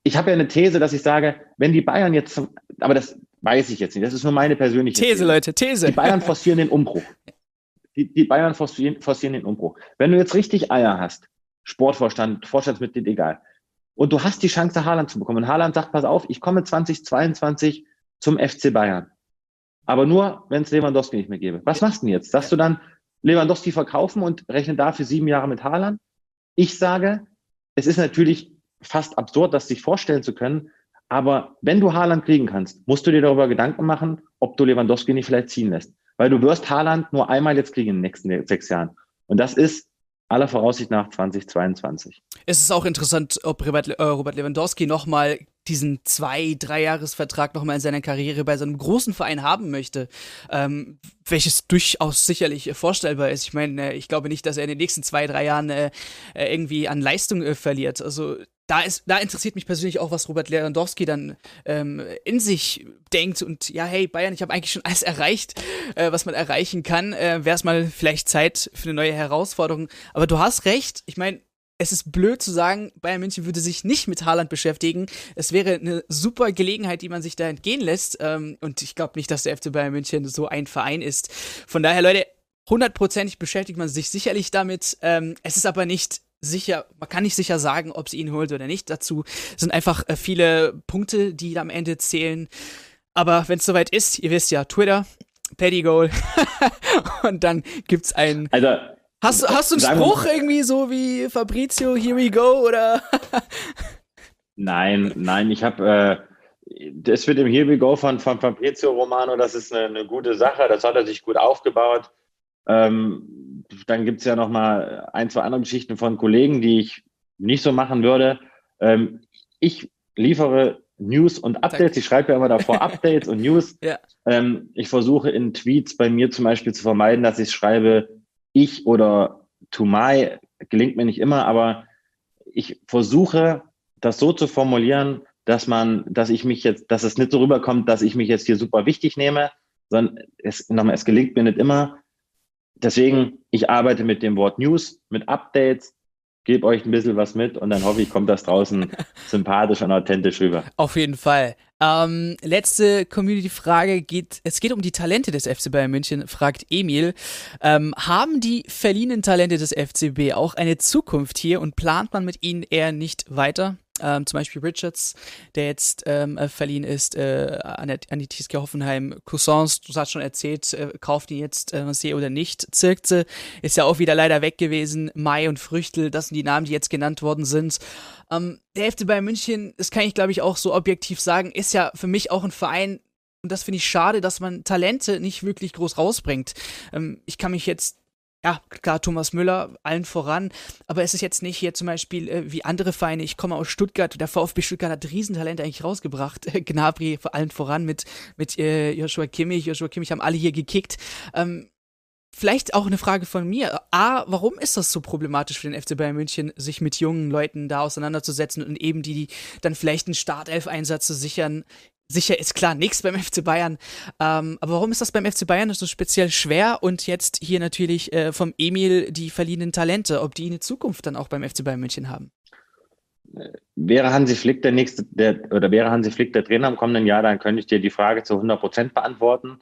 ich habe ja eine These, dass ich sage, wenn die Bayern jetzt, aber das weiß ich jetzt nicht, das ist nur meine persönliche These. These, Leute, These. Die Bayern forcieren den Umbruch. Die, die Bayern forcieren, forcieren den Umbruch. Wenn du jetzt richtig Eier hast, Sportvorstand, Vorstandsmitglied, egal, und du hast die Chance, Haaland zu bekommen. Und Haaland sagt, pass auf, ich komme 2022 zum FC Bayern. Aber nur, wenn es Lewandowski nicht mehr gäbe. Was machst du denn jetzt? Sagst du dann, Lewandowski verkaufen und rechne dafür sieben Jahre mit Haaland? Ich sage, es ist natürlich fast absurd, das sich vorstellen zu können. Aber wenn du Haaland kriegen kannst, musst du dir darüber Gedanken machen, ob du Lewandowski nicht vielleicht ziehen lässt. Weil du wirst Haaland nur einmal jetzt kriegen in den nächsten sechs Jahren. Und das ist aller Voraussicht nach 2022. Es ist auch interessant, ob Robert, äh, Robert Lewandowski nochmal diesen zwei, drei Jahresvertrag nochmal in seiner Karriere bei so einem großen Verein haben möchte, ähm, welches durchaus sicherlich vorstellbar ist. Ich meine, äh, ich glaube nicht, dass er in den nächsten zwei, drei Jahren äh, äh irgendwie an Leistung äh, verliert. Also da ist, da interessiert mich persönlich auch, was Robert Lewandowski dann ähm, in sich denkt und ja, hey Bayern, ich habe eigentlich schon alles erreicht, äh, was man erreichen kann. Äh, Wäre es mal vielleicht Zeit für eine neue Herausforderung. Aber du hast recht. Ich meine, es ist blöd zu sagen, Bayern München würde sich nicht mit Haaland beschäftigen. Es wäre eine super Gelegenheit, die man sich da entgehen lässt. Ähm, und ich glaube nicht, dass der FC Bayern München so ein Verein ist. Von daher, Leute, hundertprozentig beschäftigt man sich sicherlich damit. Ähm, es ist aber nicht sicher, man kann nicht sicher sagen, ob sie ihn holt oder nicht. Dazu sind einfach äh, viele Punkte, die am Ende zählen. Aber wenn es soweit ist, ihr wisst ja, Twitter, Paddy Goal und dann gibt's ein. Also, hast, hast du einen Spruch irgendwie so wie Fabrizio, here we go oder? nein, nein, ich habe. Äh, das mit dem Here we go von, von Fabrizio Romano, das ist eine, eine gute Sache. Das hat er sich gut aufgebaut. Ähm, dann gibt es ja noch mal ein, zwei andere Geschichten von Kollegen, die ich nicht so machen würde. Ähm, ich liefere News und Updates. Ich schreibe ja immer davor Updates und News. Ja. Ähm, ich versuche in Tweets bei mir zum Beispiel zu vermeiden, dass ich schreibe ich oder to my. Gelingt mir nicht immer, aber ich versuche das so zu formulieren, dass man, dass ich mich jetzt, dass es nicht so rüberkommt, dass ich mich jetzt hier super wichtig nehme, sondern es, nochmal, es gelingt mir nicht immer, deswegen, ich arbeite mit dem Wort News, mit Updates, gebe euch ein bisschen was mit und dann hoffe ich, kommt das draußen sympathisch und authentisch rüber. Auf jeden Fall. Ähm, letzte Community-Frage geht, es geht um die Talente des FC Bayern München, fragt Emil. Ähm, haben die verliehenen Talente des FCB auch eine Zukunft hier und plant man mit ihnen eher nicht weiter? Ähm, zum Beispiel Richards, der jetzt ähm, äh, verliehen ist äh, an, der, an die TSG Hoffenheim. Cousins, du hast schon erzählt, äh, kauft ihn jetzt äh, See oder nicht. Zirkze ist ja auch wieder leider weg gewesen. Mai und Früchtel, das sind die Namen, die jetzt genannt worden sind. Ähm, der FC Bayern München, das kann ich glaube ich auch so objektiv sagen, ist ja für mich auch ein Verein, und das finde ich schade, dass man Talente nicht wirklich groß rausbringt. Ähm, ich kann mich jetzt ja, klar, Thomas Müller, allen voran, aber es ist jetzt nicht hier zum Beispiel äh, wie andere Vereine, ich komme aus Stuttgart, der VfB Stuttgart hat Riesentalent eigentlich rausgebracht, Gnabry vor allen voran mit, mit äh, Joshua Kimmich, Joshua Kimmich haben alle hier gekickt. Ähm, vielleicht auch eine Frage von mir. A, warum ist das so problematisch für den FC Bayern München, sich mit jungen Leuten da auseinanderzusetzen und eben die, die dann vielleicht einen Startelf-Einsatz zu sichern? Sicher ist klar nichts beim FC Bayern. Ähm, aber warum ist das beim FC Bayern so speziell schwer? Und jetzt hier natürlich äh, vom Emil die verliehenen Talente, ob die eine Zukunft dann auch beim FC Bayern München haben? Wäre Hansi Flick der nächste, der, oder wäre Hansi Flick der Trainer im kommenden Jahr, dann könnte ich dir die Frage zu 100 Prozent beantworten,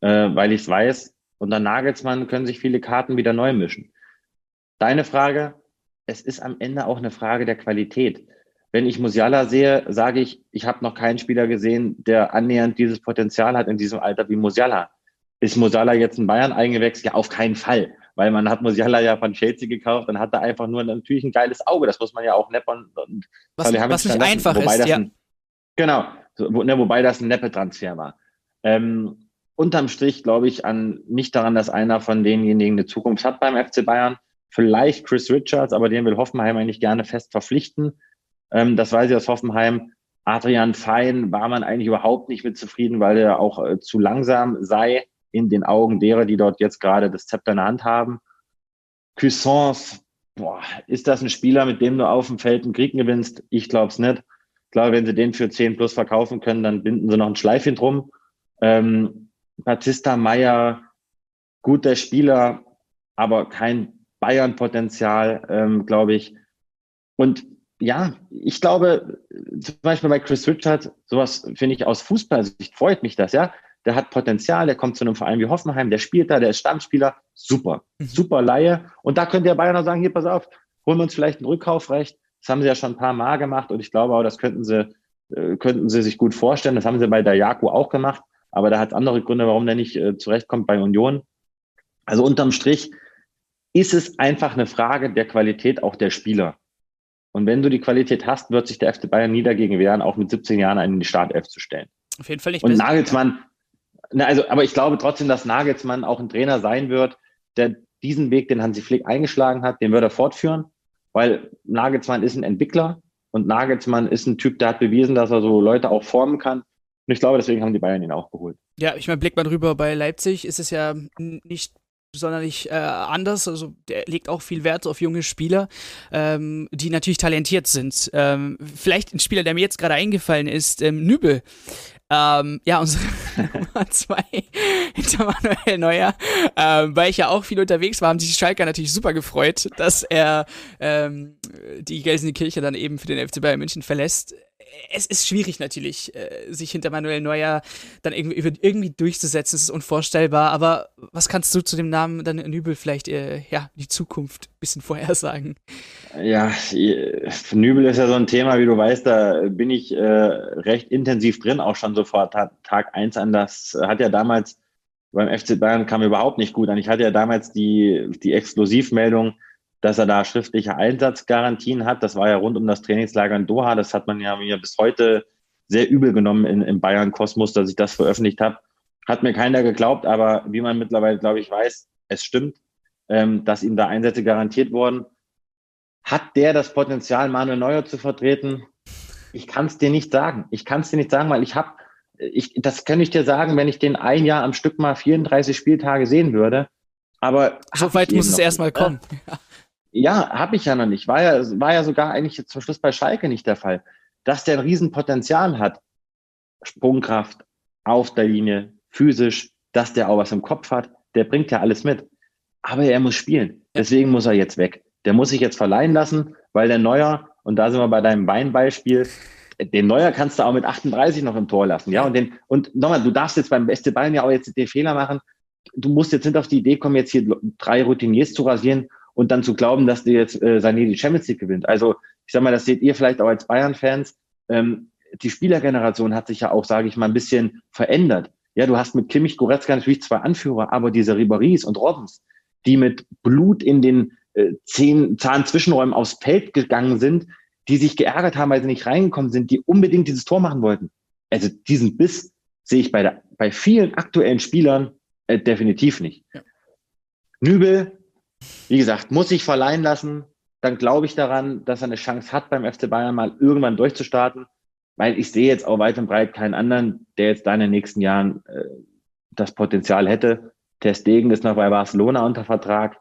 äh, weil ich es weiß, unter Nagelsmann können sich viele Karten wieder neu mischen. Deine Frage, es ist am Ende auch eine Frage der Qualität. Wenn ich Musiala sehe, sage ich, ich habe noch keinen Spieler gesehen, der annähernd dieses Potenzial hat in diesem Alter wie Musiala. Ist Musiala jetzt in Bayern eingewechselt? Ja, auf keinen Fall. Weil man hat Musiala ja von Chelsea gekauft, dann hat er einfach nur natürlich ein geiles Auge. Das muss man ja auch neppern. Und was, was nicht einfach ist, ja. Ein, genau, wo, ne, wobei das ein Neppe-Transfer war. Ähm, unterm Strich glaube ich an, nicht daran, dass einer von denjenigen eine Zukunft hat beim FC Bayern. Vielleicht Chris Richards, aber den will Hoffenheim eigentlich gerne fest verpflichten. Ähm, das weiß ich aus Hoffenheim. Adrian Fein war man eigentlich überhaupt nicht mit zufrieden, weil er auch äh, zu langsam sei in den Augen derer, die dort jetzt gerade das Zepter in der Hand haben. Cuisance, boah, ist das ein Spieler, mit dem du auf dem Feld einen Krieg gewinnst? Ich glaube es nicht. Ich glaube, wenn sie den für 10 plus verkaufen können, dann binden sie noch ein Schleifchen drum. Ähm, Batista Meyer, guter Spieler, aber kein Bayern-Potenzial, ähm, glaube ich. Und ja, ich glaube, zum Beispiel bei Chris Richard, sowas finde ich aus Fußballsicht, freut mich das, ja. Der hat Potenzial, der kommt zu einem Verein wie Hoffenheim, der spielt da, der ist Stammspieler, super, mhm. super Laie. Und da könnte der Bayern auch sagen, hier, pass auf, holen wir uns vielleicht ein Rückkaufrecht. Das haben sie ja schon ein paar Mal gemacht und ich glaube auch, das könnten sie, äh, könnten sie sich gut vorstellen. Das haben sie bei der Jaku auch gemacht. aber da hat es andere Gründe, warum der nicht äh, zurechtkommt bei Union. Also unterm Strich ist es einfach eine Frage der Qualität auch der Spieler. Und wenn du die Qualität hast, wird sich der FC Bayern nie dagegen wehren, auch mit 17 Jahren einen in die Startelf zu stellen. Auf jeden Fall nicht. Und Nagelsmann, na, also, aber ich glaube trotzdem, dass Nagelsmann auch ein Trainer sein wird, der diesen Weg, den Hansi Flick eingeschlagen hat, den wird er fortführen, weil Nagelsmann ist ein Entwickler und Nagelsmann ist ein Typ, der hat bewiesen, dass er so Leute auch formen kann. Und ich glaube, deswegen haben die Bayern ihn auch geholt. Ja, ich meine, blickt mal drüber, bei Leipzig ist es ja nicht sonderlich äh, anders. Also der legt auch viel Wert auf junge Spieler, ähm, die natürlich talentiert sind. Ähm, vielleicht ein Spieler, der mir jetzt gerade eingefallen ist, ähm, Nübel. Ähm, ja, unsere Nummer zwei hinter Manuel Neuer, ähm, weil ich ja auch viel unterwegs war, haben sich die Schalker natürlich super gefreut, dass er ähm, die Gelsenkirche dann eben für den FC Bayern München verlässt es ist schwierig natürlich, äh, sich hinter Manuel Neuer dann irgendwie, irgendwie durchzusetzen. Es ist unvorstellbar. Aber was kannst du zu dem Namen dann Nübel vielleicht, äh, ja, die Zukunft ein bisschen vorhersagen? Ja, Nübel ist ja so ein Thema, wie du weißt, da bin ich äh, recht intensiv drin, auch schon sofort Tag eins an. Das hat ja damals beim FC Bayern kam überhaupt nicht gut an. Ich hatte ja damals die, die Exklusivmeldung, dass er da schriftliche Einsatzgarantien hat. Das war ja rund um das Trainingslager in Doha. Das hat man ja mir bis heute sehr übel genommen in, im Bayern-Kosmos, dass ich das veröffentlicht habe. Hat mir keiner geglaubt, aber wie man mittlerweile, glaube ich, weiß, es stimmt, ähm, dass ihm da Einsätze garantiert wurden. Hat der das Potenzial, Manuel Neuer zu vertreten? Ich kann es dir nicht sagen. Ich kann es dir nicht sagen, weil ich habe, ich, das könnte ich dir sagen, wenn ich den ein Jahr am Stück mal 34 Spieltage sehen würde. Aber so weit muss es erstmal kommen. Ja. Ja, habe ich ja noch nicht. War ja, war ja sogar eigentlich zum Schluss bei Schalke nicht der Fall. Dass der ein Riesenpotenzial hat, Sprungkraft, auf der Linie, physisch, dass der auch was im Kopf hat, der bringt ja alles mit. Aber er muss spielen. Deswegen muss er jetzt weg. Der muss sich jetzt verleihen lassen, weil der Neuer, und da sind wir bei deinem Beinbeispiel, den Neuer kannst du auch mit 38 noch im Tor lassen, ja. Und den, und nochmal, du darfst jetzt beim beste Ballen ja auch jetzt den Fehler machen. Du musst jetzt nicht auf die Idee kommen, jetzt hier drei Routiniers zu rasieren und dann zu glauben, dass dir jetzt äh, Sané die Champions League gewinnt. Also ich sag mal, das seht ihr vielleicht auch als Bayern-Fans. Ähm, die Spielergeneration hat sich ja auch, sage ich mal, ein bisschen verändert. Ja, du hast mit Kimmich, Goretzka natürlich zwei Anführer, aber diese Riberies und Robbens, die mit Blut in den äh, zehn Zahnzwischenräumen aufs Feld gegangen sind, die sich geärgert haben, weil sie nicht reingekommen sind, die unbedingt dieses Tor machen wollten. Also diesen Biss sehe ich bei, der, bei vielen aktuellen Spielern äh, definitiv nicht. Ja. Nübel wie gesagt, muss sich verleihen lassen. Dann glaube ich daran, dass er eine Chance hat, beim FC Bayern mal irgendwann durchzustarten, weil ich sehe jetzt auch weit und breit keinen anderen, der jetzt da in den nächsten Jahren äh, das Potenzial hätte. Ter Stegen ist noch bei Barcelona unter Vertrag.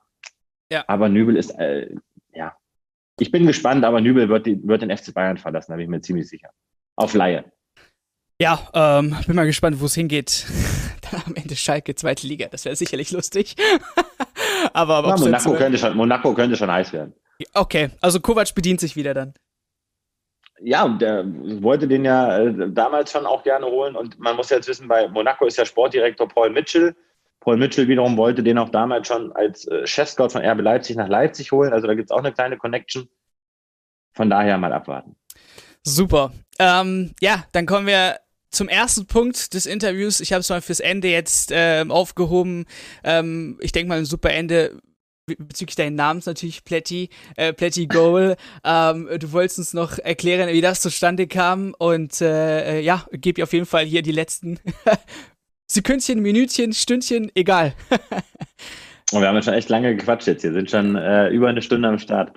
Ja. Aber Nübel ist, äh, ja. Ich bin gespannt, aber Nübel wird, die, wird den FC Bayern verlassen, da bin ich mir ziemlich sicher. Auf Laie. Ja, ähm, bin mal gespannt, wo es hingeht. Dann am Ende Schalke, zweite Liga. Das wäre sicherlich lustig. aber, aber ja, Monaco, könnte schon, Monaco könnte schon heiß werden. Okay, also Kovac bedient sich wieder dann. Ja, der wollte den ja äh, damals schon auch gerne holen. Und man muss jetzt wissen, bei Monaco ist der Sportdirektor Paul Mitchell. Paul Mitchell wiederum wollte den auch damals schon als äh, Chefscout von RB Leipzig nach Leipzig holen. Also da gibt es auch eine kleine Connection. Von daher mal abwarten. Super. Ähm, ja, dann kommen wir zum ersten Punkt des Interviews. Ich habe es mal fürs Ende jetzt ähm, aufgehoben. Ähm, ich denke mal ein super Ende bezüglich deinen Namens natürlich, Plätti, äh, Plätti Goal. ähm, du wolltest uns noch erklären, wie das zustande kam und äh, äh ja, gebe auf jeden Fall hier die letzten Sekündchen, Minütchen, Stündchen, egal. und wir haben ja schon echt lange gequatscht jetzt. Wir sind schon äh, über eine Stunde am Start.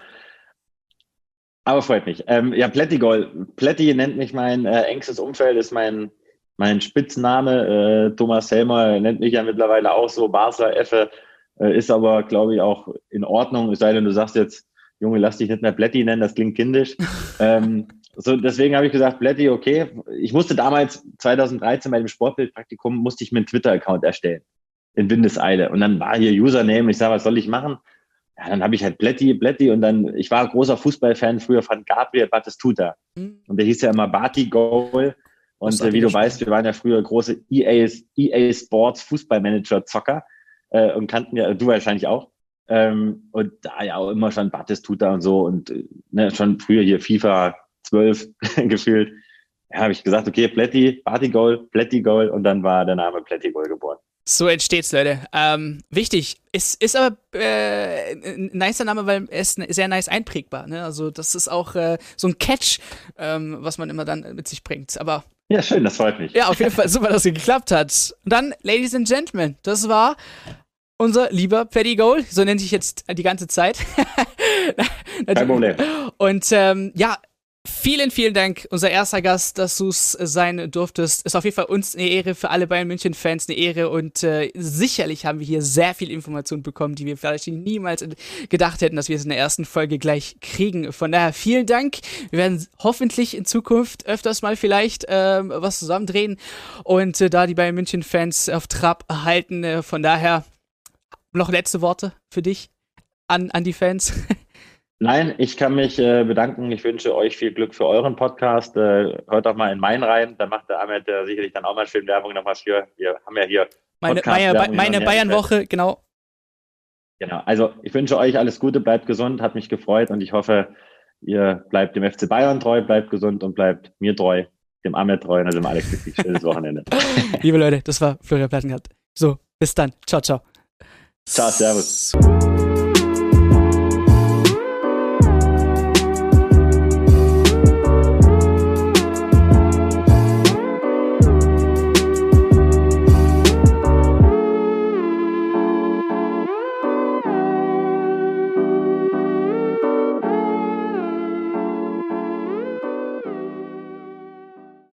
Aber freut mich. Ähm, ja, Plätti Goal. Plätti nennt mich mein äh, engstes Umfeld, ist mein, mein Spitzname. Äh, Thomas Helmer nennt mich ja mittlerweile auch so. Barca Effe äh, ist aber, glaube ich, auch in Ordnung. Es sei denn, du sagst jetzt, Junge, lass dich nicht mehr Plätti nennen, das klingt kindisch. ähm, so, deswegen habe ich gesagt, Plätti, okay. Ich musste damals, 2013 bei dem Sportbildpraktikum, musste ich mir einen Twitter-Account erstellen. In Windeseile. Und dann war hier Username. Ich sage, was soll ich machen? Ja, dann habe ich halt Blätti, Blätti und dann, ich war großer Fußballfan früher von Gabriel Batistuta. Mhm. Und der hieß ja immer Bati Goal. Und äh, wie du weißt, wir waren ja früher große EA, EA Sports Fußballmanager-Zocker äh, und kannten ja, du wahrscheinlich auch. Ähm, und da ja auch immer schon Batistuta und so und äh, ne, schon früher hier FIFA 12 gefühlt. ja, habe ich gesagt, okay, Plätti, Party Goal, Plätti Goal und dann war der Name Plätti Goal geboren. So entsteht's, Leute. Ähm, wichtig. Ist, ist aber äh, ein nicer Name, weil er ist sehr nice einprägbar. Ne? Also das ist auch äh, so ein Catch, ähm, was man immer dann mit sich bringt. Aber ja, schön, das freut mich. Ja, auf jeden Fall super, dass es geklappt hat. Und dann, Ladies and Gentlemen, das war unser lieber Paddy Goal. So nennt sich jetzt die ganze Zeit. Kein Problem. Und ähm, ja, Vielen, vielen Dank, unser erster Gast, dass du es sein durftest. Ist auf jeden Fall uns eine Ehre, für alle Bayern München-Fans eine Ehre und äh, sicherlich haben wir hier sehr viel Information bekommen, die wir vielleicht niemals gedacht hätten, dass wir es in der ersten Folge gleich kriegen. Von daher vielen Dank. Wir werden hoffentlich in Zukunft öfters mal vielleicht äh, was zusammendrehen und äh, da die Bayern München-Fans auf Trab halten. Äh, von daher noch letzte Worte für dich an, an die Fans. Nein, ich kann mich äh, bedanken. Ich wünsche euch viel Glück für euren Podcast. Äh, hört auch mal in meinen rein. Da macht der Ahmed äh, sicherlich dann auch mal schön Werbung nochmal für. Wir haben ja hier meine, meine, meine Bayern-Woche, genau. Genau. Also ich wünsche euch alles Gute, bleibt gesund, hat mich gefreut und ich hoffe, ihr bleibt dem FC Bayern treu, bleibt gesund und bleibt mir treu, dem Ahmed treu und dem Alex glücklich. Schönes Wochenende. Liebe Leute, das war Florian Plattengart. So, bis dann. Ciao, ciao. Ciao, servus.